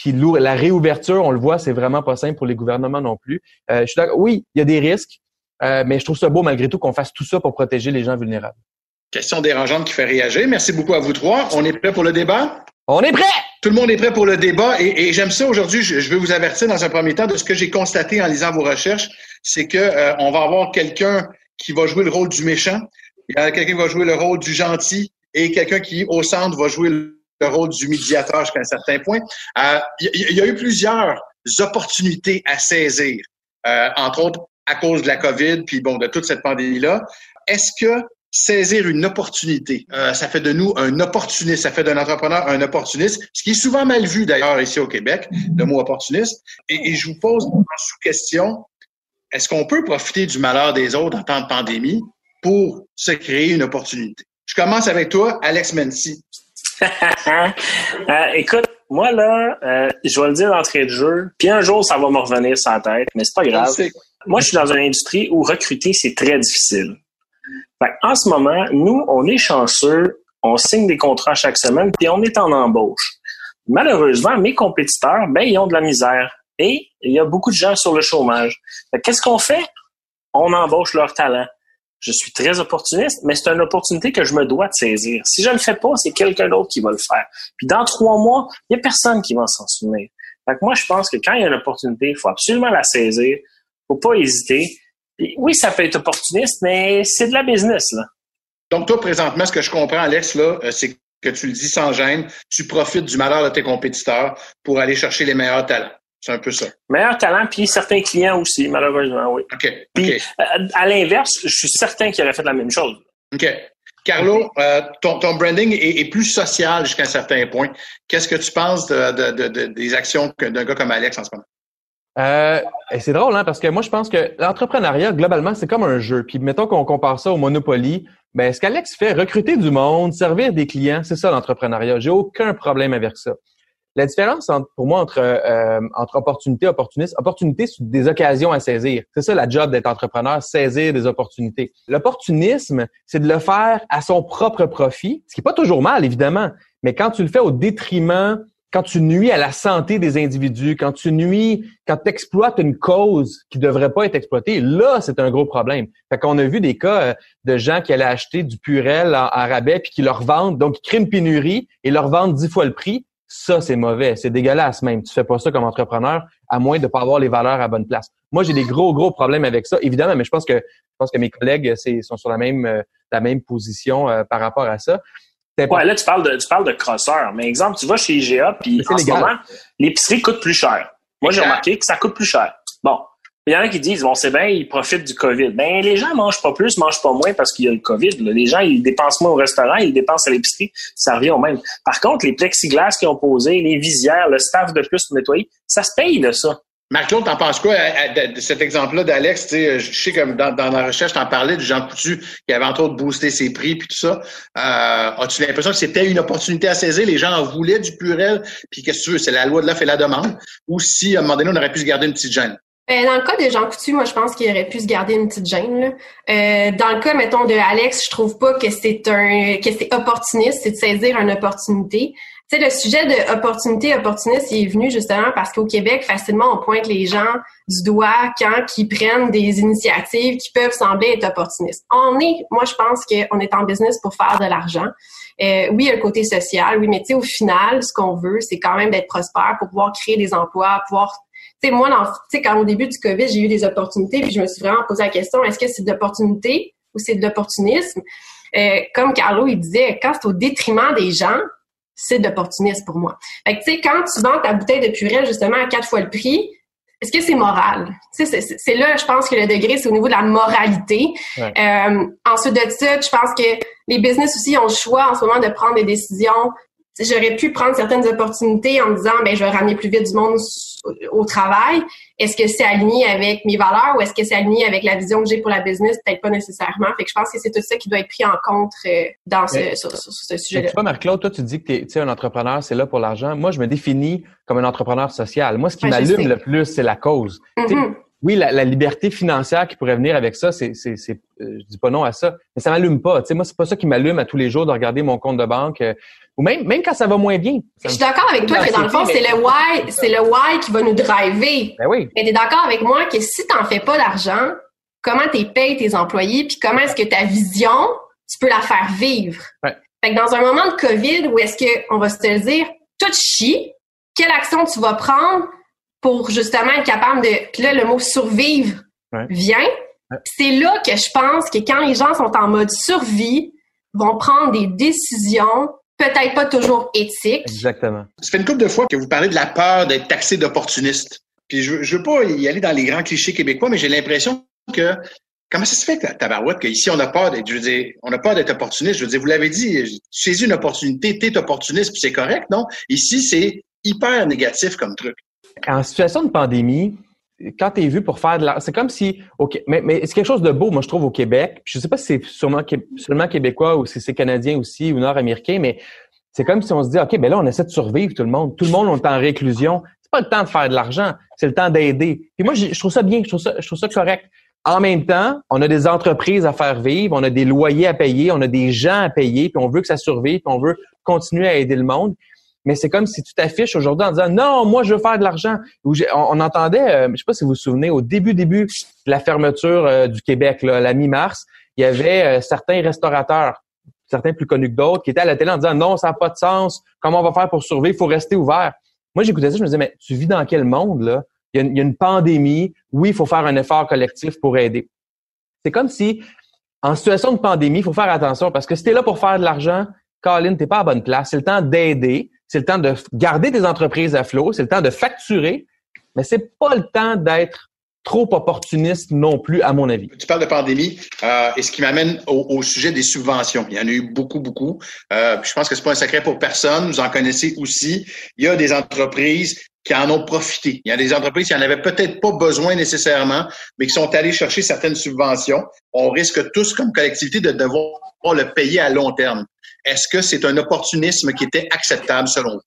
[SPEAKER 3] Puis la réouverture, on le voit, c'est vraiment pas simple pour les gouvernements non plus. Euh, je suis d'accord. Oui, il y a des risques. Euh, mais je trouve ça beau malgré tout qu'on fasse tout ça pour protéger les gens vulnérables.
[SPEAKER 2] Question dérangeante qui fait réagir. Merci beaucoup à vous trois. On est prêt pour le débat?
[SPEAKER 3] On est prêt!
[SPEAKER 2] Tout le monde est prêt pour le débat et, j'aime ça aujourd'hui. Je, je, vais vous avertir dans un premier temps de ce que j'ai constaté en lisant vos recherches, c'est que euh, on va avoir quelqu'un qui va jouer le rôle du méchant, il y a quelqu'un qui va jouer le rôle du gentil et quelqu'un qui au centre va jouer le rôle du médiateur jusqu'à un certain point. Euh, il, y, a eu plusieurs opportunités à saisir, euh, entre autres à cause de la COVID, puis bon, de toute cette pandémie-là. Est-ce que saisir une opportunité. Euh, ça fait de nous un opportuniste, ça fait d'un entrepreneur un opportuniste, ce qui est souvent mal vu d'ailleurs ici au Québec, le mot opportuniste. Et, je vous pose en sous-question, est-ce qu'on peut profiter du malheur des autres en temps de pandémie pour se créer une opportunité? Je commence avec toi, Alex Mency.
[SPEAKER 4] Euh, écoute, moi là, euh, je vais le dire d'entrée de jeu, puis un jour ça va me revenir sur la tête, mais c'est pas grave. Moi, je suis dans une industrie où recruter c'est très difficile en ce moment, nous, on est chanceux, on signe des contrats chaque semaine, puis on est en embauche. Malheureusement, mes compétiteurs, ben, ils ont de la misère. Et il y a beaucoup de gens sur le chômage. Qu'est-ce qu'on fait? On embauche leur talent. Je suis très opportuniste, mais c'est une opportunité que je me dois de saisir. Si je ne le fais pas, c'est quelqu'un d'autre qui va le faire. Puis dans trois mois, il n'y a personne qui va s'en souvenir. Fait moi, je pense que quand il y a une opportunité, il faut absolument la saisir. faut pas hésiter oui, ça peut être opportuniste, mais c'est de la business, là.
[SPEAKER 2] Donc, toi, présentement, ce que je comprends, Alex, là, euh, c'est que tu le dis sans gêne, tu profites du malheur de tes compétiteurs pour aller chercher les meilleurs talents. C'est un peu ça.
[SPEAKER 4] Meilleurs talents, puis certains clients aussi, malheureusement, oui.
[SPEAKER 2] OK.
[SPEAKER 4] Puis, euh, à l'inverse, je suis certain qu'ils auraient fait la même chose.
[SPEAKER 2] OK. Carlo, euh, ton, branding est, plus social jusqu'à un certain point. Qu'est-ce que tu penses des actions d'un gars comme Alex en ce moment?
[SPEAKER 3] Euh, c'est drôle, hein, parce que moi, je pense que l'entrepreneuriat, globalement, c'est comme un jeu. Puis mettons qu'on compare ça au Monopoly, ben, ce qu'Alex fait, recruter du monde, servir des clients, c'est ça l'entrepreneuriat. J'ai aucun problème avec ça. La différence entre, pour moi entre euh, entre opportunité et opportuniste, opportunité, c'est des occasions à saisir. C'est ça la job d'être entrepreneur, saisir des opportunités. L'opportunisme, c'est de le faire à son propre profit, ce qui est pas toujours mal, évidemment, mais quand tu le fais au détriment quand tu nuis à la santé des individus, quand tu nuis, quand tu exploites une cause qui devrait pas être exploitée, là, c'est un gros problème. Fait qu'on a vu des cas euh, de gens qui allaient acheter du purel en, rabais puis qui leur vendent, donc ils créent une pénurie et leur vendent dix fois le prix. Ça, c'est mauvais. C'est dégueulasse même. Tu fais pas ça comme entrepreneur à moins de pas avoir les valeurs à bonne place. Moi, j'ai des gros, gros problèmes avec ça, évidemment, mais je pense que je pense que mes collègues sont sur la même, euh, la même position euh, par rapport à ça.
[SPEAKER 4] Ouais, là, tu parles de, tu parles de crosseur. Mais exemple, tu vas chez IGA, puis en ce moment, l'épicerie coûte plus cher. Moi, j'ai remarqué que ça coûte plus cher. Bon. Il y en a qui disent, bon, c'est bien, ils profitent du COVID. Ben, les gens mangent pas plus, mangent pas moins parce qu'il y a le COVID. Les gens, ils dépensent moins au restaurant, ils dépensent à l'épicerie. Ça revient au même. Par contre, les plexiglas qu'ils ont posés, les visières, le staff de plus pour nettoyer, ça se paye de ça.
[SPEAKER 2] Marc-Claude, t'en penses quoi de cet exemple-là d'Alex? Je sais que dans, la recherche, t'en parlais de Jean Coutu qui avait entre autres boosté ses prix puis tout ça. Euh, as-tu l'impression que c'était une opportunité à saisir? Les gens en voulaient du purel, puis qu'est-ce que tu veux? C'est la loi de l'offre et la demande? Ou si, à un moment donné, on aurait pu se garder une petite gêne?
[SPEAKER 5] Euh, dans le cas de Jean Coutu, moi, je pense qu'il aurait pu se garder une petite gêne. Là. Euh, dans le cas, mettons, de Alex, je trouve pas que c'est un que c'est opportuniste, c'est de saisir une opportunité. Tu sais, le sujet de opportunité opportuniste, il est venu justement parce qu'au Québec, facilement, on pointe les gens du doigt quand ils prennent des initiatives qui peuvent sembler être opportunistes. On est, moi, je pense qu'on est en business pour faire de l'argent. Euh, oui, il y a le côté social, oui, mais tu sais, au final, ce qu'on veut, c'est quand même d'être prospère pour pouvoir créer des emplois, pouvoir tu sais, moi, tu sais, quand au début du COVID, j'ai eu des opportunités, puis je me suis vraiment posé la question, est-ce que c'est de l'opportunité ou c'est de l'opportunisme? Euh, comme Carlo, il disait, quand c'est au détriment des gens, c'est d'opportunisme pour moi. Fait que, tu sais, quand tu vends ta bouteille de purée justement à quatre fois le prix, est-ce que c'est moral? C'est là, je pense que le degré, c'est au niveau de la moralité. Euh, ensuite de ça, je pense que les business aussi ont le choix en ce moment de prendre des décisions j'aurais pu prendre certaines opportunités en me disant, ben, je vais ramener plus vite du monde au travail. Est-ce que c'est aligné avec mes valeurs ou est-ce que c'est aligné avec la vision que j'ai pour la business? Peut-être pas nécessairement. Fait que je pense que c'est tout ça qui doit être pris en compte euh, dans ce, sur, ce sujet-là.
[SPEAKER 3] Tu Marc-Claude, toi, tu dis que tu es un entrepreneur, c'est là pour l'argent. Moi, je me définis comme un entrepreneur social. Moi, ce qui m'allume le plus, c'est la cause. Mm-hmm. Oui, la, la, liberté financière qui pourrait venir avec ça, c'est, c'est, c'est euh, je dis pas non à ça, mais ça m'allume pas. Tu sais, moi, c'est pas ça qui m'allume à tous les jours de regarder mon compte de banque. Euh, ou même, même quand ça va moins bien.
[SPEAKER 5] Je suis d'accord avec toi que dans le fond, c'est le why, c'est le why qui va nous driver.
[SPEAKER 3] Ben oui.
[SPEAKER 5] Mais t'es d'accord avec moi que si t'en fais pas d'argent, comment tu payes tes employés, puis comment est-ce que ta vision, tu peux la faire vivre?
[SPEAKER 3] Ouais.
[SPEAKER 5] Fait que dans un moment de COVID où est-ce qu'on va se te dire, tout chie, quelle action tu vas prendre pour justement être capable de... Là, le mot survivre
[SPEAKER 3] Ouais.
[SPEAKER 5] vient.
[SPEAKER 3] Ouais.
[SPEAKER 5] C'est là que je pense que quand les gens sont en mode survie, vont prendre des décisions peut-être pas toujours éthiques.
[SPEAKER 3] Exactement.
[SPEAKER 2] Ça fait une couple de fois que vous parlez de la peur d'être taxé d'opportuniste. Puis je, je veux pas y aller dans les grands clichés québécois, mais j'ai l'impression que comment ça se fait, ta- tabarouette, qu'ici on a peur d'être, je veux dire, on a peur d'être opportuniste? Je veux dire, vous l'avez dit, tu saisis une opportunité, t'es opportuniste, puis c'est correct, non? Ici, c'est hyper négatif comme truc.
[SPEAKER 3] En situation de pandémie, quand tu es vu pour faire de la... C'est comme si... OK, mais, mais c'est quelque chose de beau, moi, je trouve, au Québec. Puis Je sais pas si c'est sûrement, seulement québécois ou si c'est canadien aussi ou nord-américain, mais c'est comme si on se dit, OK, ben là, on essaie de survivre, tout le monde. Tout le monde est en réclusion. C'est pas le temps de faire de l'argent, c'est le temps d'aider. Puis moi, je je trouve ça bien, je trouve ça, je trouve ça correct. En même temps, on a des entreprises à faire vivre, on a des loyers à payer, on a des gens à payer, puis on veut que ça survive, puis on veut continuer à aider le monde. Mais c'est comme si tu t'affiches aujourd'hui en disant non, moi je veux faire de l'argent. On, entendait, euh, je sais pas si vous vous souvenez, au début début de la fermeture euh, du Québec, là, la mi-mars, il y avait euh, certains restaurateurs, certains plus connus que d'autres, qui étaient à la télé en disant non, ça n'a pas de sens. Comment on va faire pour survivre? Il faut rester ouvert. Moi, j'écoutais ça, je me disais mais tu vis dans quel monde là? Il y, a une, pandémie. Oui, il faut faire un effort collectif pour aider. C'est comme si en situation de pandémie, il faut faire attention parce que si tu es là pour faire de l'argent, Colin, t'es pas à bonne place. C'est le temps d'aider, c'est le temps de garder tes entreprises à flot, c'est le temps de facturer, mais c'est pas le temps d'être trop opportuniste non plus, à mon avis.
[SPEAKER 2] Tu parles de pandémie, euh, et ce qui m'amène au, au sujet des subventions. Il y en a eu beaucoup, beaucoup. Euh, je pense que c'est pas un secret pour personne. Vous en connaissez aussi. Il y a des entreprises qui en ont profité. Il y a des entreprises qui en avaient peut-être pas besoin nécessairement, mais qui sont allées chercher certaines subventions. On risque tous, comme collectivité, de devoir le payer à long terme. Est-ce que c'est un opportunisme qui était acceptable selon vous?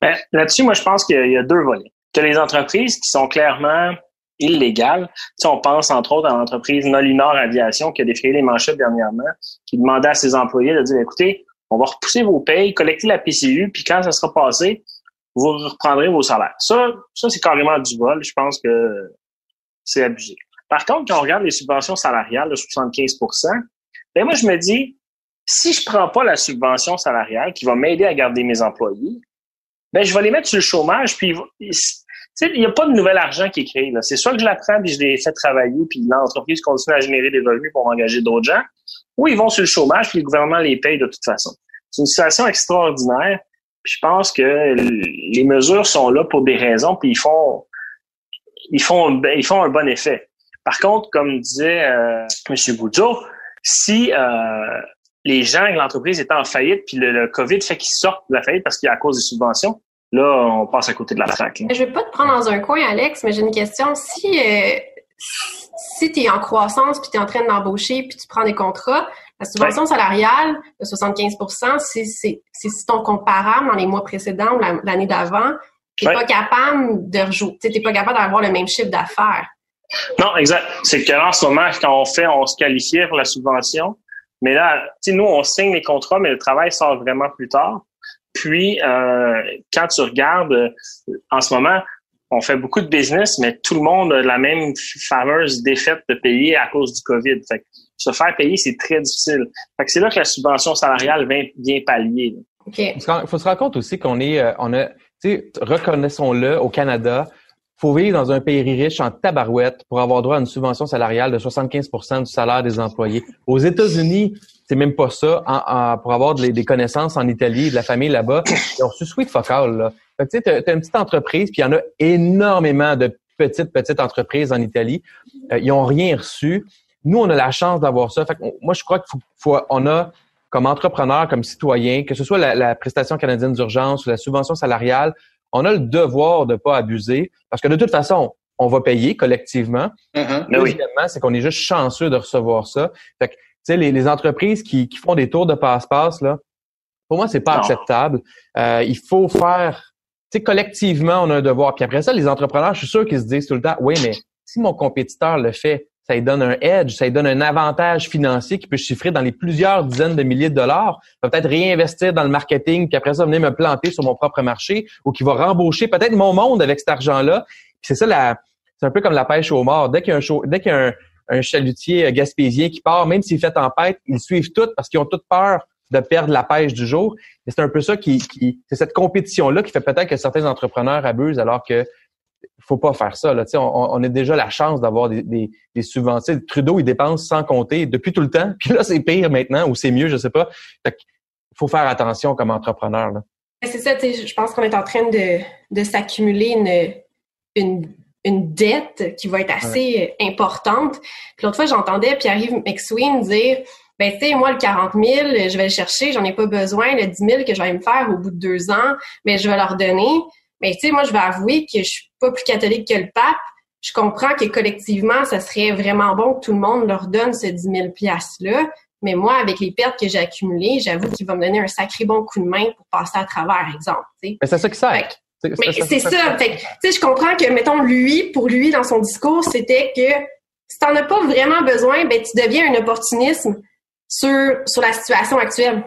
[SPEAKER 4] Ben, Là-dessus, moi, je pense qu'il y a- il y a deux volets. Tu as les entreprises qui sont clairement illégales. Tu sais, on pense entre autres à l'entreprise Nolinor Aviation qui a défrayé les manchettes dernièrement, qui demandait à ses employés de dire, écoutez, on va repousser vos payes, collecter la PCU, puis quand ça sera passé, vous reprendrez vos salaires. Ça, ça c'est carrément du vol. Je pense que c'est abusé. Par contre, quand on regarde les subventions salariales de 75% ben moi, je me dis, si je prends pas la subvention salariale qui va m'aider à garder mes employés, ben je vais les mettre sur le chômage, puis il n'y a pas de nouvel argent qui est créé. C'est soit que je la prends puis je les fais travailler, puis l'entreprise continue à générer des revenus pour engager d'autres gens, ou ils vont sur le chômage, puis le gouvernement les paye de toute façon. C'est une situation extraordinaire. Puis je pense que les mesures sont là pour des raisons, puis ils font ils font ils font un bon effet. Par contre, comme disait euh, M. Boudreau, si euh, les gens et l'entreprise étaient en faillite, puis le, le COVID fait qu'ils sortent de la faillite parce qu'il y a à cause des subventions, là, on passe à côté de la traque. là.
[SPEAKER 5] Je vais pas te prendre dans un coin, Alex, mais j'ai une question. Si euh, si tu es en croissance puis tu es en train d'embaucher puis tu prends des contrats, la subvention salariale de 75 c'est si ton comparable dans les mois précédents ou la- l'année d'avant, tu
[SPEAKER 4] Ouais.
[SPEAKER 5] pas capable de rejouer, tu pas capable d'avoir le même chiffre d'affaires.
[SPEAKER 4] Non, exact. C'est que là, en ce moment, quand on fait, on se qualifiait pour la subvention. Mais là, tu sais, nous, on signe les contrats, mais le travail sort vraiment plus tard. Puis, euh, quand tu regardes, euh, en ce moment, on fait beaucoup de business, mais tout le monde a la même fameuse défaite de payer à cause du COVID. Fait que se faire payer, c'est très difficile. Fait que c'est là que la subvention salariale vient, vient pallier. là.
[SPEAKER 5] OK.
[SPEAKER 3] Il faut se rendre compte aussi qu'on est, euh, on a, tu sais, reconnaissons-le, au Canada, faut vivre dans un pays riche en tabarouette pour avoir droit à une subvention salariale de 75 du salaire des employés. Aux États-Unis, c'est même pas ça. Pour avoir des, connaissances en Italie, de la famille là-bas, ils ont reçu sweet fuck all, là. Tu sais, t'as- une petite entreprise, puis il y en a énormément de petites, petites entreprises en Italie. Euh, ils ont rien reçu. Nous, on a la chance d'avoir ça. Fait que, moi, je crois qu'il faut, faut- on a, comme entrepreneur, comme citoyen, que ce soit la prestation canadienne d'urgence ou la subvention salariale, on a le devoir de pas abuser parce que de toute façon, on va payer collectivement.
[SPEAKER 4] Mais oui.
[SPEAKER 3] Deuxièmement, c'est qu'on est juste chanceux de recevoir ça. Fait que, tu sais, les, les entreprises qui, qui font des tours de passe-passe, là, pour moi, c'est pas
[SPEAKER 4] Non.
[SPEAKER 3] acceptable. Euh, il faut faire, tu sais, collectivement, on a un devoir. Puis après ça, les entrepreneurs, je suis sûr qu'ils se disent tout le temps, oui, mais si mon compétiteur le fait, ça lui donne un edge, ça lui donne un avantage financier qui peut chiffrer dans les plusieurs dizaines de milliers de dollars. Va peut-être réinvestir dans le marketing, puis après ça, venir me planter sur mon propre marché, ou qui va rembaucher peut-être mon monde avec cet argent-là. C'est ça, la, c'est un peu comme la pêche au mort. Dès qu'il y a un, chalutier gaspésien qui part, même s'il fait tempête, ils suivent tout parce qu'ils ont toute peur de perdre la pêche du jour. C'est un peu ça qui, qui c'est cette compétition-là qui fait peut-être que certains entrepreneurs abusent alors que faut pas faire ça. Là. On, on a déjà la chance d'avoir des, des, des, subventions. Trudeau, il dépense sans compter depuis tout le temps. Puis là, c'est pire maintenant ou c'est mieux, je sais pas. Il faut faire attention comme entrepreneur. Là.
[SPEAKER 5] C'est ça, je pense qu'on est en train de, de s'accumuler une, une, une, dette qui va être assez importante. Puis l'autre fois, j'entendais Pierre-Yves McSween dire ben tu sais, moi, le 40 000, je vais le chercher, j'en ai pas besoin. Le 10 000 que je vais me faire au bout de deux ans, mais je vais leur donner. Mais tu sais, moi, je vais avouer que je suis pas plus catholique que le pape. Je comprends que collectivement, ça serait vraiment bon que tout le monde leur donne ce 10 000 là mais moi, avec les pertes que j'ai accumulées, j'avoue qu'il va me donner un sacré bon coup de main pour passer à travers, exemple.
[SPEAKER 3] Mais c'est ça qui sert.
[SPEAKER 5] mais c'est ça. Fait je comprends que, mettons, lui, pour lui, dans son discours, c'était que si t'en as pas vraiment besoin, ben, tu deviens un opportunisme sur, sur la situation actuelle.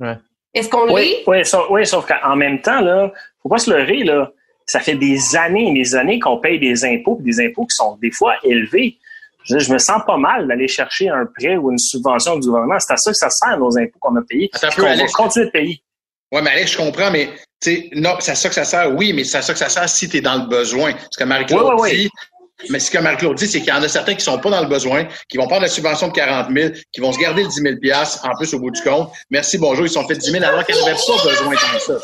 [SPEAKER 3] Ouais.
[SPEAKER 5] Est-ce qu'on
[SPEAKER 4] oui, Oui, sauf, oui, sauf qu'en même temps, là, faut pas se leurrer, là. Ça fait des années et des années qu'on paye des impôts, des impôts qui sont des fois élevés. Je, je me sens pas mal d'aller chercher un prêt ou une subvention du gouvernement. C'est à ça que ça sert, nos impôts qu'on a payés.
[SPEAKER 2] Attends,
[SPEAKER 4] on va continuer de payer.
[SPEAKER 2] Oui, mais Alex, je comprends, mais non, c'est à ça que ça sert, oui, mais c'est à ça que ça sert si tu es dans le besoin. Ce que Marie-Claude dit, mais ce que Marie-Claude dit, c'est qu'il y en a certains qui sont pas dans le besoin, qui vont prendre la subvention de 40 000, qui vont se garder le 10 000 en plus au bout du compte. Merci, bonjour, ils sont fait 10 000 alors qu'ils n'avaient pas besoin de ça.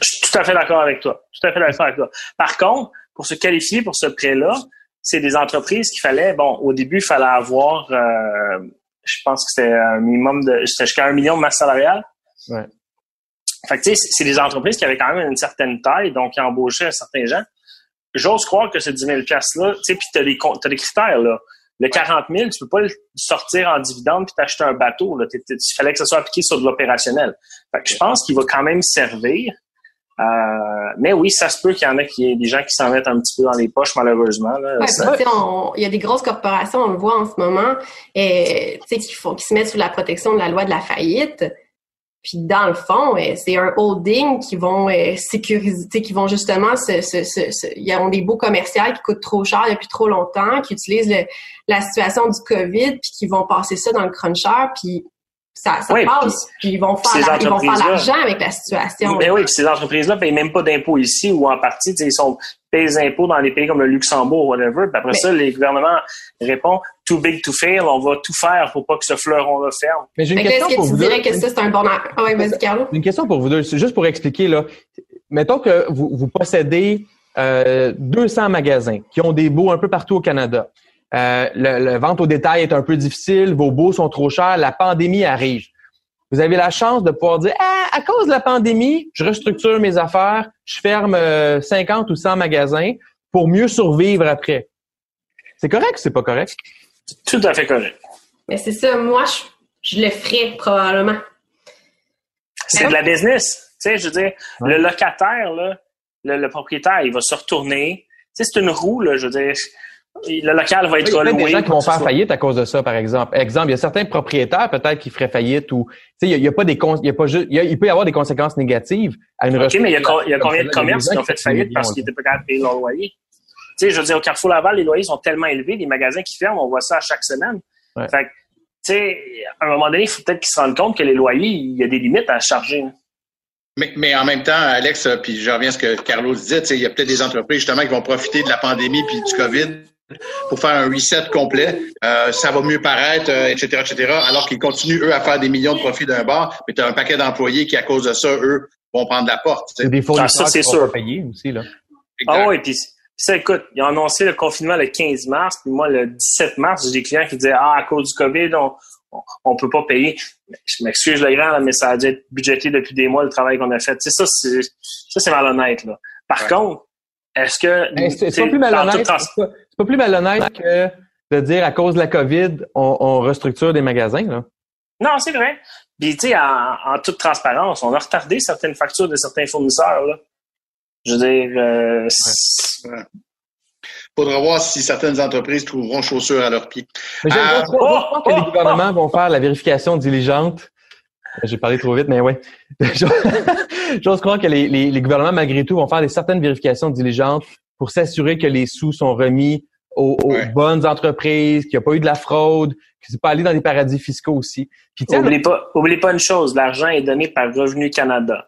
[SPEAKER 4] Je suis tout à fait d'accord avec toi. Tout à fait d'accord avec toi. Par contre, pour se qualifier pour ce prêt-là, c'est des entreprises qu'il fallait, bon, au début, il fallait avoir, euh, je pense que c'était un minimum de, c'était jusqu'à un million de masse salariale.
[SPEAKER 3] Ouais.
[SPEAKER 4] Fait que, tu sais, c'est des entreprises qui avaient quand même une certaine taille, donc qui embauchaient un certain gens. J'ose croire que ce 10 000 $-là, tu sais, puis t'as des, t'as des critères, là. Le 40 000, tu peux pas le sortir en dividende puis t'acheter un bateau, là. Il fallait que ça soit appliqué sur de l'opérationnel. Fait que je pense qu'il va quand même servir. Euh, mais oui, ça se peut qu'il y en a qui des gens qui s'en mettent un petit peu dans les poches, malheureusement. Là,
[SPEAKER 5] il y a des grosses corporations, on le voit en ce moment, et, qui, font, qui se mettent sous la protection de la loi de la faillite. Puis dans le fond, euh, c'est un holding qui vont euh, sécuriser, qui vont justement se, se, se, ils ont des beaux commerciaux qui coûtent trop cher depuis trop longtemps, qui utilisent la situation du COVID, puis qui vont passer ça dans le cruncher, puis ça, ça passe, puis, ils vont faire, ils vont faire l'argent avec la situation.
[SPEAKER 4] Ben oui, puis ces entreprises-là payent même pas d'impôts ici ou en partie, ils sont payent des impôts dans des pays comme le Luxembourg, whatever. Puis après ça, les gouvernements répondent too big to fail, on va tout faire pour pas que ce fleuron-là ferme.
[SPEAKER 5] Mais j'ai une question pour vous dirais que ça, c'est un bon... Ah ouais, vas-y, Carlo.
[SPEAKER 3] Une question pour vous deux, juste pour expliquer, là. Mettons que vous, vous possédez euh, 200 magasins qui ont des baux un peu partout au Canada. Euh, le, vente au détail est un peu difficile, vos baux sont trop chers, la pandémie arrive. Vous avez la chance de pouvoir dire ah, à cause de la pandémie, je restructure mes affaires, je ferme 50 euh, ou 100 magasins pour mieux survivre après. C'est correct ou c'est pas correct?
[SPEAKER 4] Tout à fait correct.
[SPEAKER 5] Mais c'est ça, moi, je, le ferais probablement.
[SPEAKER 4] C'est de la business. Tu sais, je veux dire, le locataire, là, le, propriétaire, il va se retourner. Tu sais, c'est une roue, là, je veux dire le local va être
[SPEAKER 3] loué. Il y a des gens qui vont faire faillite à cause de ça, par exemple. Exemple, il y a certains propriétaires peut-être qui feraient faillite ou, tu sais, il y a, pas des, il y a pas juste, il, peut y avoir des conséquences négatives à une
[SPEAKER 4] OK, mais il y a, il y a combien de commerces qui ont fait faillite parce qu'ils étaient pas capables de payer leur loyer? Tu sais, je veux dire, au Carrefour Laval, les loyers sont tellement élevés, les magasins qui ferment, on voit ça à chaque semaine. Fait tu sais, à un moment donné, il faut peut-être qu'ils se rendent compte que les loyers, il y a des limites à charger.
[SPEAKER 2] Mais, mais, en même temps, Alex, puis je reviens à ce que Carlos disait, il y a peut-être des entreprises justement qui vont profiter de la pandémie puis du COVID pour faire un reset complet, euh, ça va mieux paraître, etc., euh, etc., alors qu'ils continuent, eux, à faire des millions de profits d'un bar, mais tu as un paquet d'employés qui, à cause de ça, eux, vont prendre la porte.
[SPEAKER 3] C'est des fournisseurs ah, ça, c'est sûr. payer aussi, là.
[SPEAKER 4] Ah oui, puis ça, écoute, ils ont annoncé le confinement le 15 mars, puis moi, le 17 mars, j'ai des clients qui disaient, ah, à cause du COVID, on, on, peut pas payer. Je m'excuse le grand, mais ça a dû être budgété depuis des mois, le travail qu'on a fait. Tu sais, ça, c'est, ça, c'est malhonnête, là. Par contre, est-ce que...
[SPEAKER 3] Ben, c'est pas plus malhonnête pas plus malhonnête que de dire à cause de la COVID, on, restructure des magasins, là.
[SPEAKER 4] Non, c'est vrai. Puis, tu sais, en, toute transparence, on a retardé certaines factures de certains fournisseurs, là. Je veux dire, euh,
[SPEAKER 2] Faudra voir si certaines entreprises trouveront chaussures à leurs pieds.
[SPEAKER 3] Mais euh, croire que les gouvernements vont faire la vérification diligente. J'ai parlé trop vite, mais ouais. J'ose croire que les, les, gouvernements, malgré tout, vont faire des certaines vérifications diligentes pour s'assurer que les sous sont remis aux, aux
[SPEAKER 2] Ouais.
[SPEAKER 3] bonnes entreprises, qu'il n'y a pas eu de la fraude, que c'est pas allé dans des paradis fiscaux aussi. Puis
[SPEAKER 4] Oubliez pas, oubliez pas une chose, l'argent est donné par Revenu Canada.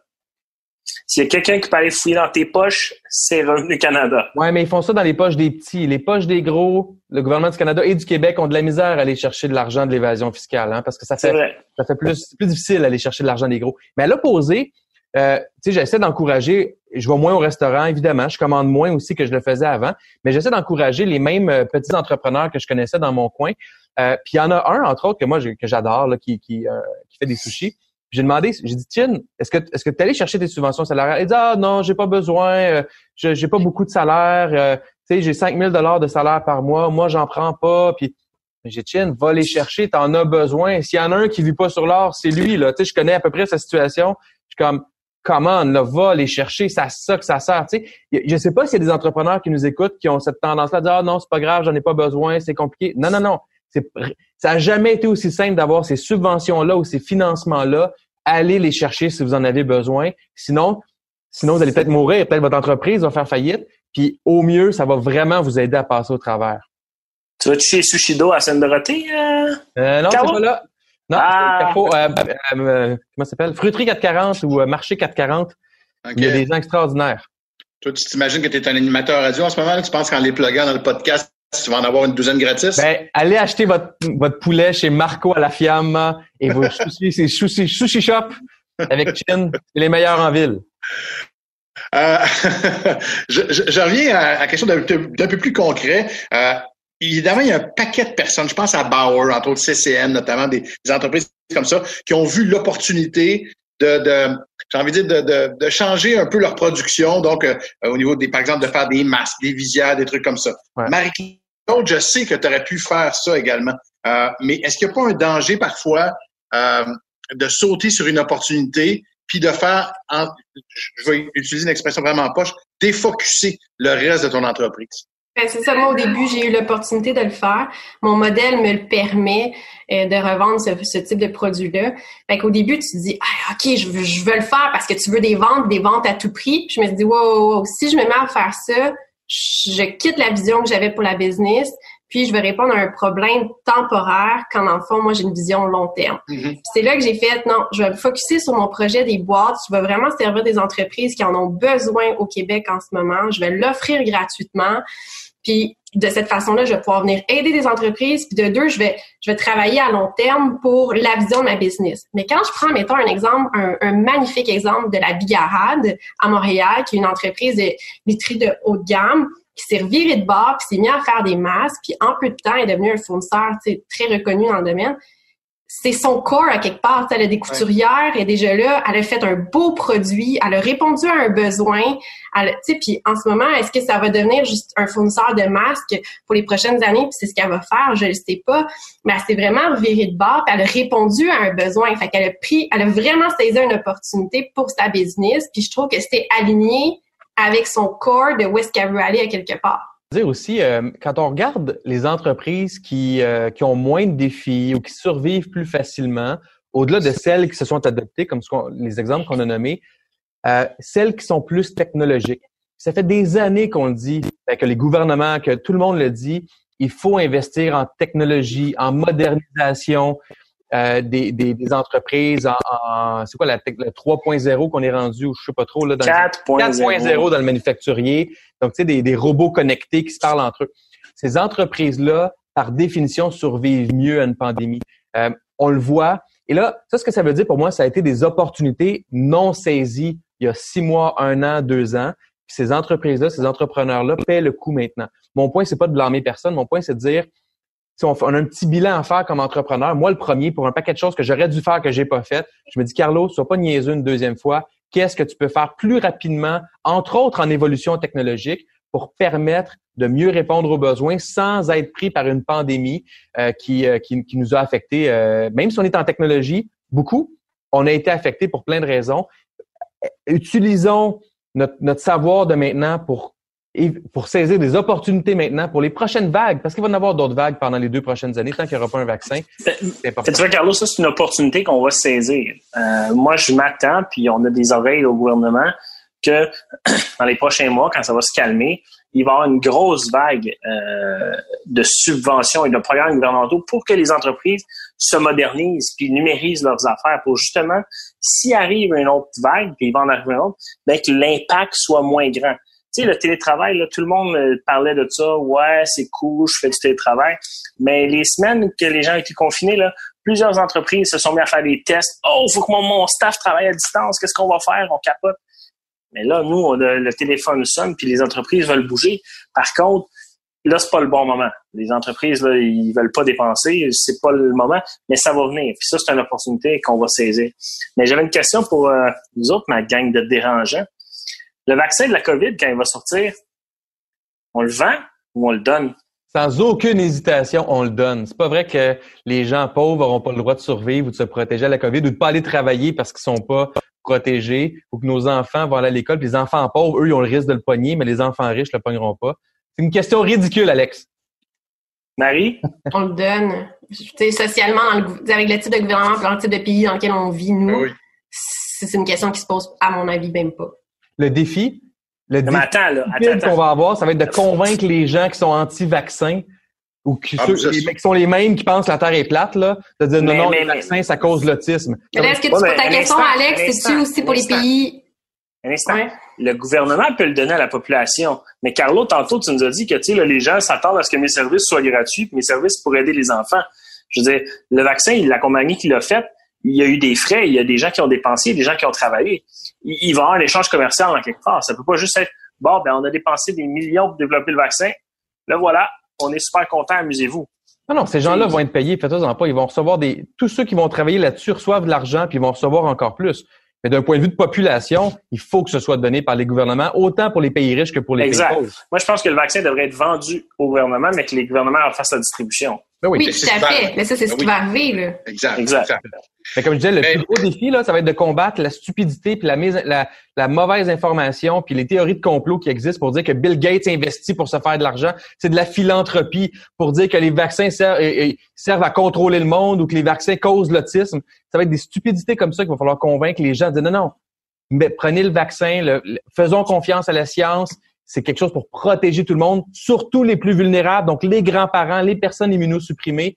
[SPEAKER 4] S'il y a quelqu'un qui peut aller fouiller dans tes poches, c'est Revenu Canada.
[SPEAKER 3] Ouais, mais ils font ça dans les poches des petits. Les poches des gros, le gouvernement du Canada et du Québec ont de la misère à aller chercher de l'argent de l'évasion fiscale, hein, parce que ça fait, ça fait plus, plus difficile d'aller chercher de l'argent des gros. Mais à l'opposé, euh, tu sais, j'essaie d'encourager, je vais moins au restaurant, évidemment, je commande moins aussi que je le faisais avant, mais j'essaie d'encourager les mêmes euh, petits entrepreneurs que je connaissais dans mon coin. Euh, puis il y en a un, entre autres, que moi, que j'adore, là, qui, qui, euh, qui fait des sushis. J'ai demandé, j'ai dit, Chin, est-ce que est-ce que tu es allé chercher tes subventions salariales? Il dit, ah non, j'ai pas besoin, euh, je- j'ai pas beaucoup de salaire, tu sais, j'ai 5000 dollars de salaire par mois, moi, j'en prends pas. Puis j'ai dit, Chin, va les chercher, t'en as besoin. S'il y en a un qui vit pas sur l'or, c'est lui, là. Tu sais, je connais à peu près sa situation. Je suis comme, comment, là, va les chercher, à ça que ça sert, tu sais. Je sais pas s'il y a des entrepreneurs qui nous écoutent qui ont cette tendance-là de dire, ah non, c'est pas grave, j'en ai pas besoin, c'est compliqué. Non, non, non. C'est, ça a jamais été aussi simple d'avoir ces subventions-là ou ces financements-là. Allez les chercher si vous en avez besoin. Sinon, sinon vous allez peut-être mourir, peut-être votre entreprise va faire faillite. Puis au mieux, ça va vraiment vous aider à passer au travers.
[SPEAKER 4] Tu vas chez Sushido à Sainte-Dorothée? Euh?
[SPEAKER 3] Euh, non, c'est pas là. Non,
[SPEAKER 4] Ah!
[SPEAKER 3] c'est euh, euh, euh, comment ça s'appelle? Fruiterie 440 ou Marché 440.
[SPEAKER 2] OK.
[SPEAKER 3] Il y a des gens extraordinaires.
[SPEAKER 2] Toi, tu t'imagines que tu es un animateur radio en ce moment, là? tu penses qu'en les pluguant dans le podcast, tu vas en avoir une douzaine gratis?
[SPEAKER 3] Ben, allez acheter votre, votre poulet chez Marco à la Fiamma et vos sushis, c'est sushi, sushi shop avec Chin. C'est les meilleurs en ville.
[SPEAKER 2] Euh, je, je- je reviens à, à quelque chose d'un peu d'un peu plus concret. Euh, évidemment, il y a un paquet de personnes, je pense à Bauer, entre autres CCN, notamment des, des entreprises comme ça, qui ont vu l'opportunité de, de j'ai envie de dire, de, de, de changer un peu leur production. Donc, euh, au niveau des, par exemple, de faire des masques, des visières, des trucs comme ça.
[SPEAKER 3] Ouais.
[SPEAKER 2] Marie-Claude, je sais que tu aurais pu faire ça également. Euh, mais est-ce qu'il n'y a pas un danger parfois euh, de sauter sur une opportunité puis de faire, en- je vais utiliser une expression vraiment poche, défocuser le reste de ton entreprise?
[SPEAKER 5] Ben, c'est ça, moi au début, j'ai eu l'opportunité de le faire. Mon modèle me le permet euh, de revendre ce, ce type de produit-là. Fait qu'au début, tu te dis ah, OK, je veux, je veux le faire parce que tu veux des ventes, des ventes à tout prix. Puis je me dit, wow, wow, wow, si je me mets à faire ça, je quitte la vision que j'avais pour la business, puis je vais répondre à un problème temporaire quand, dans le fond, moi, j'ai une vision long terme.
[SPEAKER 2] Mhm.
[SPEAKER 5] Puis c'est là que j'ai fait, non, je vais me focuser sur mon projet des boîtes. Je vais vraiment servir des entreprises qui en ont besoin au Québec en ce moment. Je vais l'offrir gratuitement. Puis de cette façon-là, je vais pouvoir venir aider des entreprises. Puis de deux, je vais, je vais travailler à long terme pour la vision de ma business. Mais quand je prends, mettons, un exemple, un, un magnifique exemple de la Bigarade à Montréal, qui est une entreprise de literie de haut de gamme, qui s'est reviré de bord, puis s'est mis à faire des masques, puis en peu de temps est devenu un fournisseur très reconnu dans le domaine. C'est son corps à quelque part. Elle a des couturières et déjà là, elle a fait un beau produit, elle a répondu à un besoin. Puis en ce moment, est-ce que ça va devenir juste un fournisseur de masques pour les prochaines années? Puis c'est ce qu'elle va faire, je ne sais pas. Mais elle s'est vraiment revirée de bord, puis elle a répondu à un besoin. Fait qu'elle a pris, elle a vraiment saisi une opportunité pour sa business. Puis je trouve que c'était aligné avec son corps de où est-ce qu'elle veut aller à quelque part.
[SPEAKER 3] Dire aussi, euh, quand on regarde les entreprises qui, euh, qui ont moins de défis ou qui survivent plus facilement, au-delà de celles qui se sont adoptées, comme ce les exemples qu'on a nommés, euh, celles qui sont plus technologiques. Ça fait des années qu'on le dit, euh, que les gouvernements, que tout le monde le dit, il faut investir en technologie, en modernisation euh, des, des, des entreprises, en, en- c'est quoi la, le 3.0 qu'on est rendu, ou je sais pas trop, là, dans les-
[SPEAKER 4] 4.0.
[SPEAKER 3] 4.0 dans le manufacturier. Donc, tu sais, des, des robots connectés qui se parlent entre eux. Ces entreprises-là, par définition, survivent mieux à une pandémie. Euh, on le voit. Et là, ça, ce que ça veut dire pour moi, ça a été des opportunités non saisies il y a six mois, un an, deux ans. Puis ces entreprises-là, ces entrepreneurs-là paient le coup maintenant. Mon point, c'est pas de blâmer personne. Mon point, c'est de dire, on, a un petit bilan à faire comme entrepreneur, moi le premier, pour un paquet de choses que j'aurais dû faire que j'ai pas fait, je me dis, Carlos, sois pas niaiseux une deuxième fois. Qu'est-ce que tu peux faire plus rapidement, entre autres en évolution technologique, pour permettre de mieux répondre aux besoins sans être pris par une pandémie euh, qui, euh, qui, qui nous a affectés, euh, même si on est en technologie, beaucoup, on a été affectés pour plein de raisons. Euh, Utilisons notre, notre savoir de maintenant pour et pour saisir des opportunités maintenant pour les prochaines vagues, parce qu'il va y en avoir d'autres vagues pendant les deux prochaines années, tant qu'il n'y aura pas un vaccin. C'est important.
[SPEAKER 4] Tu vois, Carlos, ça, c'est une opportunité qu'on va saisir. Euh, moi, je m'attends, puis on a des oreilles au gouvernement, que dans les prochains mois, quand ça va se calmer, il va y avoir une grosse vague euh, de subventions et de programmes gouvernementaux pour que les entreprises se modernisent puis numérisent leurs affaires pour justement, s'il arrive une autre vague, puis il va en arriver une autre, ben, que l'impact soit moins grand. Tu sais, le télétravail, là, tout le monde euh, parlait de ça. Ouais, c'est cool, je fais du télétravail. Mais les semaines que les gens étaient confinés, là, plusieurs entreprises se sont mis à faire des tests. Oh, faut que mon, staff travaille à distance. Qu'est-ce qu'on va faire? On capote. Mais là, nous, le téléphone sonne, puis les entreprises veulent bouger. Par contre, là, c'est pas le bon moment. Les entreprises, là, ils veulent pas dépenser, c'est pas le moment, mais ça va venir. Puis ça, c'est une opportunité qu'on va saisir. Mais j'avais une question pour euh, nous autres, ma gang de dérangeants. Le vaccin de la COVID, quand il va sortir, on le vend ou on le donne?
[SPEAKER 3] Sans aucune hésitation, on le donne. C'est pas vrai que les gens pauvres n'auront pas le droit de survivre ou de se protéger à la COVID ou de pas aller travailler parce qu'ils sont pas protégés ou que nos enfants vont aller à l'école. les enfants pauvres, eux, ils ont le risque de le pogner, mais les enfants riches le pogneront pas. C'est une question ridicule, Alex.
[SPEAKER 4] Marie?
[SPEAKER 5] On le donne. socialement, avec le type de gouvernement le type de pays dans lequel on vit, nous, c'est une question qui se pose, à mon avis, même pas.
[SPEAKER 3] Le défi, le
[SPEAKER 4] défi
[SPEAKER 3] qu'on va avoir, ça va être de convaincre les gens qui sont anti-vaccins ou qui, ah, sont les mêmes qui pensent que la Terre est plate, là, de dire non, non, les vaccins, ça cause l'autisme.
[SPEAKER 5] Mais est-ce que tu, ta question, Alex, c'est-tu aussi pour les pays?
[SPEAKER 4] Un instant. Le gouvernement peut le donner à la population. Mais Carlo, tantôt, tu nous as dit que tu sais, les gens s'attendent à ce que mes services soient gratuits, mes services pour aider les enfants. Je veux dire, le vaccin, la compagnie qui l'a fait, il y a eu des frais, il y a des gens qui ont dépensé, des gens qui ont travaillé. Il, va y avoir un échange commercial en quelque part. Ça peut pas juste être bon, ben on a dépensé des millions pour développer le vaccin. Là voilà, on est super content, amusez-vous.
[SPEAKER 3] Non, non, ces gens-là vont être payés, faites-en pas. Ils vont recevoir des. Tous ceux qui vont travailler là-dessus reçoivent de l'argent, puis ils vont recevoir encore plus. Mais d'un point de vue de population, il faut que ce soit donné par les gouvernements, autant pour les pays riches que pour les pays pauvres.
[SPEAKER 4] Moi, je pense que le vaccin devrait être vendu au gouvernement, mais que les gouvernements en fassent la distribution.
[SPEAKER 5] Ben oui, tout à fait. Mais ça, c'est ce ben qui va arriver. Là.
[SPEAKER 2] Exact. exact.
[SPEAKER 3] Mais comme je disais, le plus gros défi, là, ça va être de combattre la stupidité, puis la, la, la, mauvaise information, puis les théories de complot qui existent pour dire que Bill Gates investit pour se faire de l'argent. C'est de la philanthropie pour dire que les vaccins servent, servent à contrôler le monde ou que les vaccins causent l'autisme. Ça va être des stupidités comme ça qu'il va falloir convaincre les gens de dire non, non, mais prenez le vaccin, faisons confiance à la science. C'est quelque chose pour protéger tout le monde, surtout les plus vulnérables, donc les grands-parents, les personnes immunosupprimées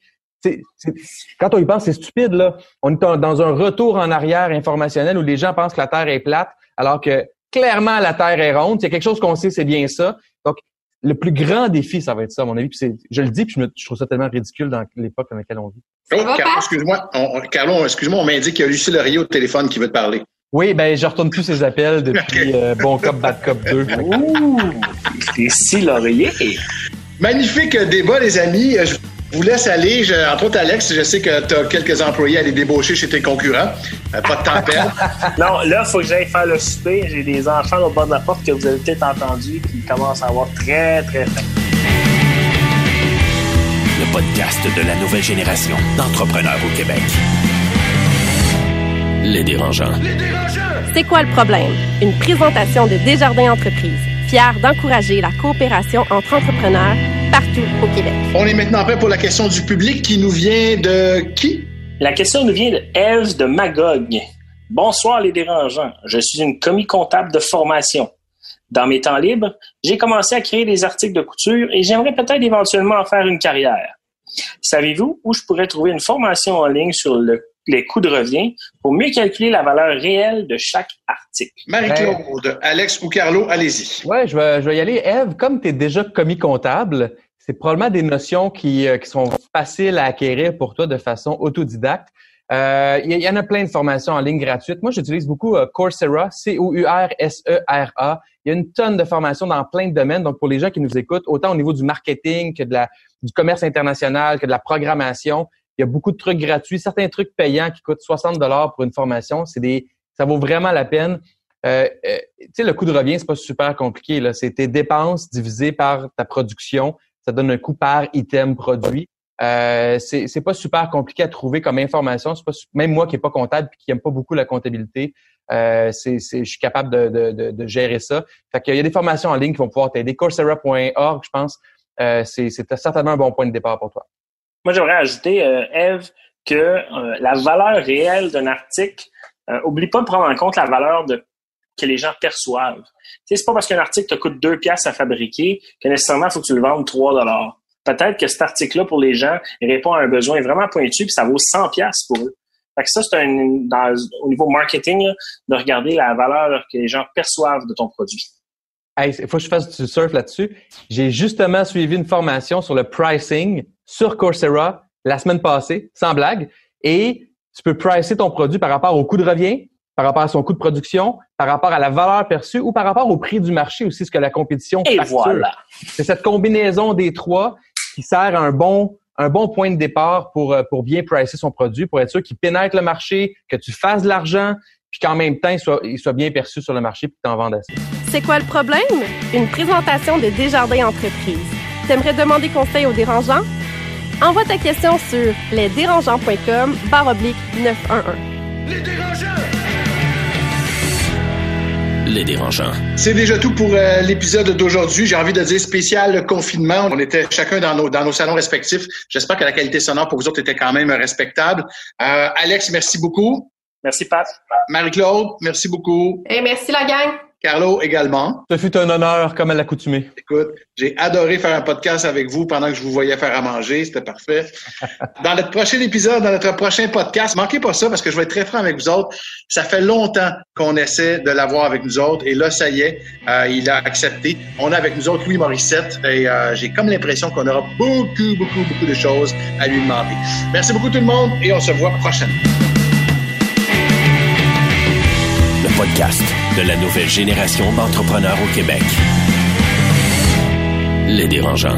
[SPEAKER 3] quand on y pense, c'est stupide, là. On est dans un retour en arrière informationnel où les gens pensent que la Terre est plate, alors que clairement la Terre est ronde. Il y a quelque chose qu'on sait, c'est bien ça. Donc, le plus grand défi, ça va être ça, à mon avis. Puis je le dis, puis je, trouve ça tellement ridicule dans l'époque dans laquelle on vit.
[SPEAKER 2] Oh, Carlo, excuse-moi, excuse-moi, on m'indique qu'il y a Lucie Laurier au téléphone qui veut te parler.
[SPEAKER 3] Oui, ben je retourne tous ses appels depuis euh, Bon Cop, Bad Cop 2.
[SPEAKER 4] Ouh! Lucie Laurier!
[SPEAKER 2] Magnifique débat, les amis. Je vous laisse aller. Je, entre autres, Alex, je sais que tu as quelques employés à les débaucher chez tes concurrents. Euh, pas de temps à perdre.
[SPEAKER 4] non, là, il faut que j'aille faire le souper. J'ai des enfants au bord de la porte que vous avez peut-être entendu qui commencent à avoir très, très faim.
[SPEAKER 1] Le podcast de la nouvelle génération d'entrepreneurs au Québec. Les dérangeants. Les dérangeants!
[SPEAKER 9] C'est quoi le problème? Une présentation de Desjardins Entreprises fier d'encourager la coopération entre entrepreneurs partout au Québec.
[SPEAKER 2] On est maintenant prêt pour la question du public qui nous vient de qui?
[SPEAKER 4] La question nous vient de Eve de Magog. Bonsoir les dérangeants. Je suis une commis comptable de formation. Dans mes temps libres, j'ai commencé à créer des articles de couture et j'aimerais peut-être éventuellement en faire une carrière. Savez-vous où je pourrais trouver une formation en ligne sur le les coûts de revient pour mieux calculer la valeur réelle de chaque article.
[SPEAKER 2] Marie-Claude, Alex ou Carlo, allez-y.
[SPEAKER 3] Oui, je vais, je vais y aller. Eve, comme tu es déjà commis comptable, c'est probablement des notions qui, euh, qui sont faciles à acquérir pour toi de façon autodidacte. Euh, il y, en a plein de formations en ligne gratuites. Moi, j'utilise beaucoup euh, Coursera, C-O-U-R-S-E-R-A. Il y a une tonne de formations dans plein de domaines. Donc, pour les gens qui nous écoutent, autant au niveau du marketing que de la, du commerce international, que de la programmation, il y a beaucoup de trucs gratuits, certains trucs payants qui coûtent 60 dollars pour une formation. C'est des, ça vaut vraiment la peine. Euh, euh, tu sais, le coût de revient, c'est pas super compliqué. Là. C'est tes dépenses divisées par ta production. Ça donne un coût par item produit. Euh, c'est pas super compliqué à trouver comme information. Pas, même moi qui est pas comptable et qui aime pas beaucoup la comptabilité, euh, c'est, je suis capable de, de, de, gérer ça. Fait qu'il y a des formations en ligne qui vont pouvoir t'aider. Coursera.org, je pense, euh, c'est certainement un bon point de départ pour toi.
[SPEAKER 4] Moi, j'aimerais ajouter, euh, Eve, que euh, la valeur réelle d'un article, euh, oublie pas de prendre en compte la valeur que les gens perçoivent. C'est pas parce qu'un article te coûte deux piastres à fabriquer que nécessairement faut que tu le vendes 3 dollars. Peut-être que cet article-là, pour les gens, répond à un besoin vraiment pointu, puis ça vaut 100 piastres pour eux. Fait que ça, c'est un, au niveau marketing, de regarder la valeur que les gens perçoivent de ton produit.
[SPEAKER 3] Il faut que je fasse du surf là-dessus. J'ai justement suivi une formation sur le pricing sur Coursera la semaine passée, sans blague. Et tu peux pricer ton produit par rapport au coût de revient, par rapport à son coût de production, par rapport à la valeur perçue ou par rapport au prix du marché aussi, ce que la compétition
[SPEAKER 4] Et
[SPEAKER 3] facture.
[SPEAKER 4] voilà.
[SPEAKER 3] C'est cette combinaison des trois qui sert à un bon un bon point de départ pour euh, pour bien pricer son produit, pour être sûr qu'il pénètre le marché, que tu fasses de l'argent, puis qu'en même temps il soit il soit bien perçu sur le marché puis que tu en vendes assez.
[SPEAKER 9] C'est quoi le problème? Une présentation de Desjardins Entreprises. T'aimerais demander conseil aux dérangeants? Envoie ta question sur lesdérangeants.com barre oblique 911.
[SPEAKER 1] Les dérangeants.
[SPEAKER 2] C'est déjà tout pour euh, l'épisode d'aujourd'hui. J'ai envie de dire spécial confinement. On était chacun dans nos, dans nos salons respectifs. J'espère que la qualité sonore pour vous autres était quand même respectable. Euh, Alex, merci beaucoup.
[SPEAKER 4] Merci, Pat.
[SPEAKER 2] Marie-Claude, merci beaucoup.
[SPEAKER 5] Et merci la gang.
[SPEAKER 2] Carlo également.
[SPEAKER 3] Ce fut un honneur comme à l'accoutumée.
[SPEAKER 2] Écoute, j'ai adoré faire un podcast avec vous pendant que je vous voyais faire à manger. C'était parfait. Dans notre prochain épisode, dans notre prochain podcast, manquez pas ça parce que je vais être très franc avec vous autres. Ça fait longtemps qu'on essaie de l'avoir avec nous autres et là, ça y est, euh, il a accepté. On a avec nous autres Louis Morissette et euh, j'ai comme l'impression qu'on aura beaucoup, beaucoup, beaucoup de choses à lui demander. Merci beaucoup tout le monde et on se voit prochainement.
[SPEAKER 1] Le podcast de la nouvelle génération d'entrepreneurs au Québec.
[SPEAKER 2] Les dérangeants.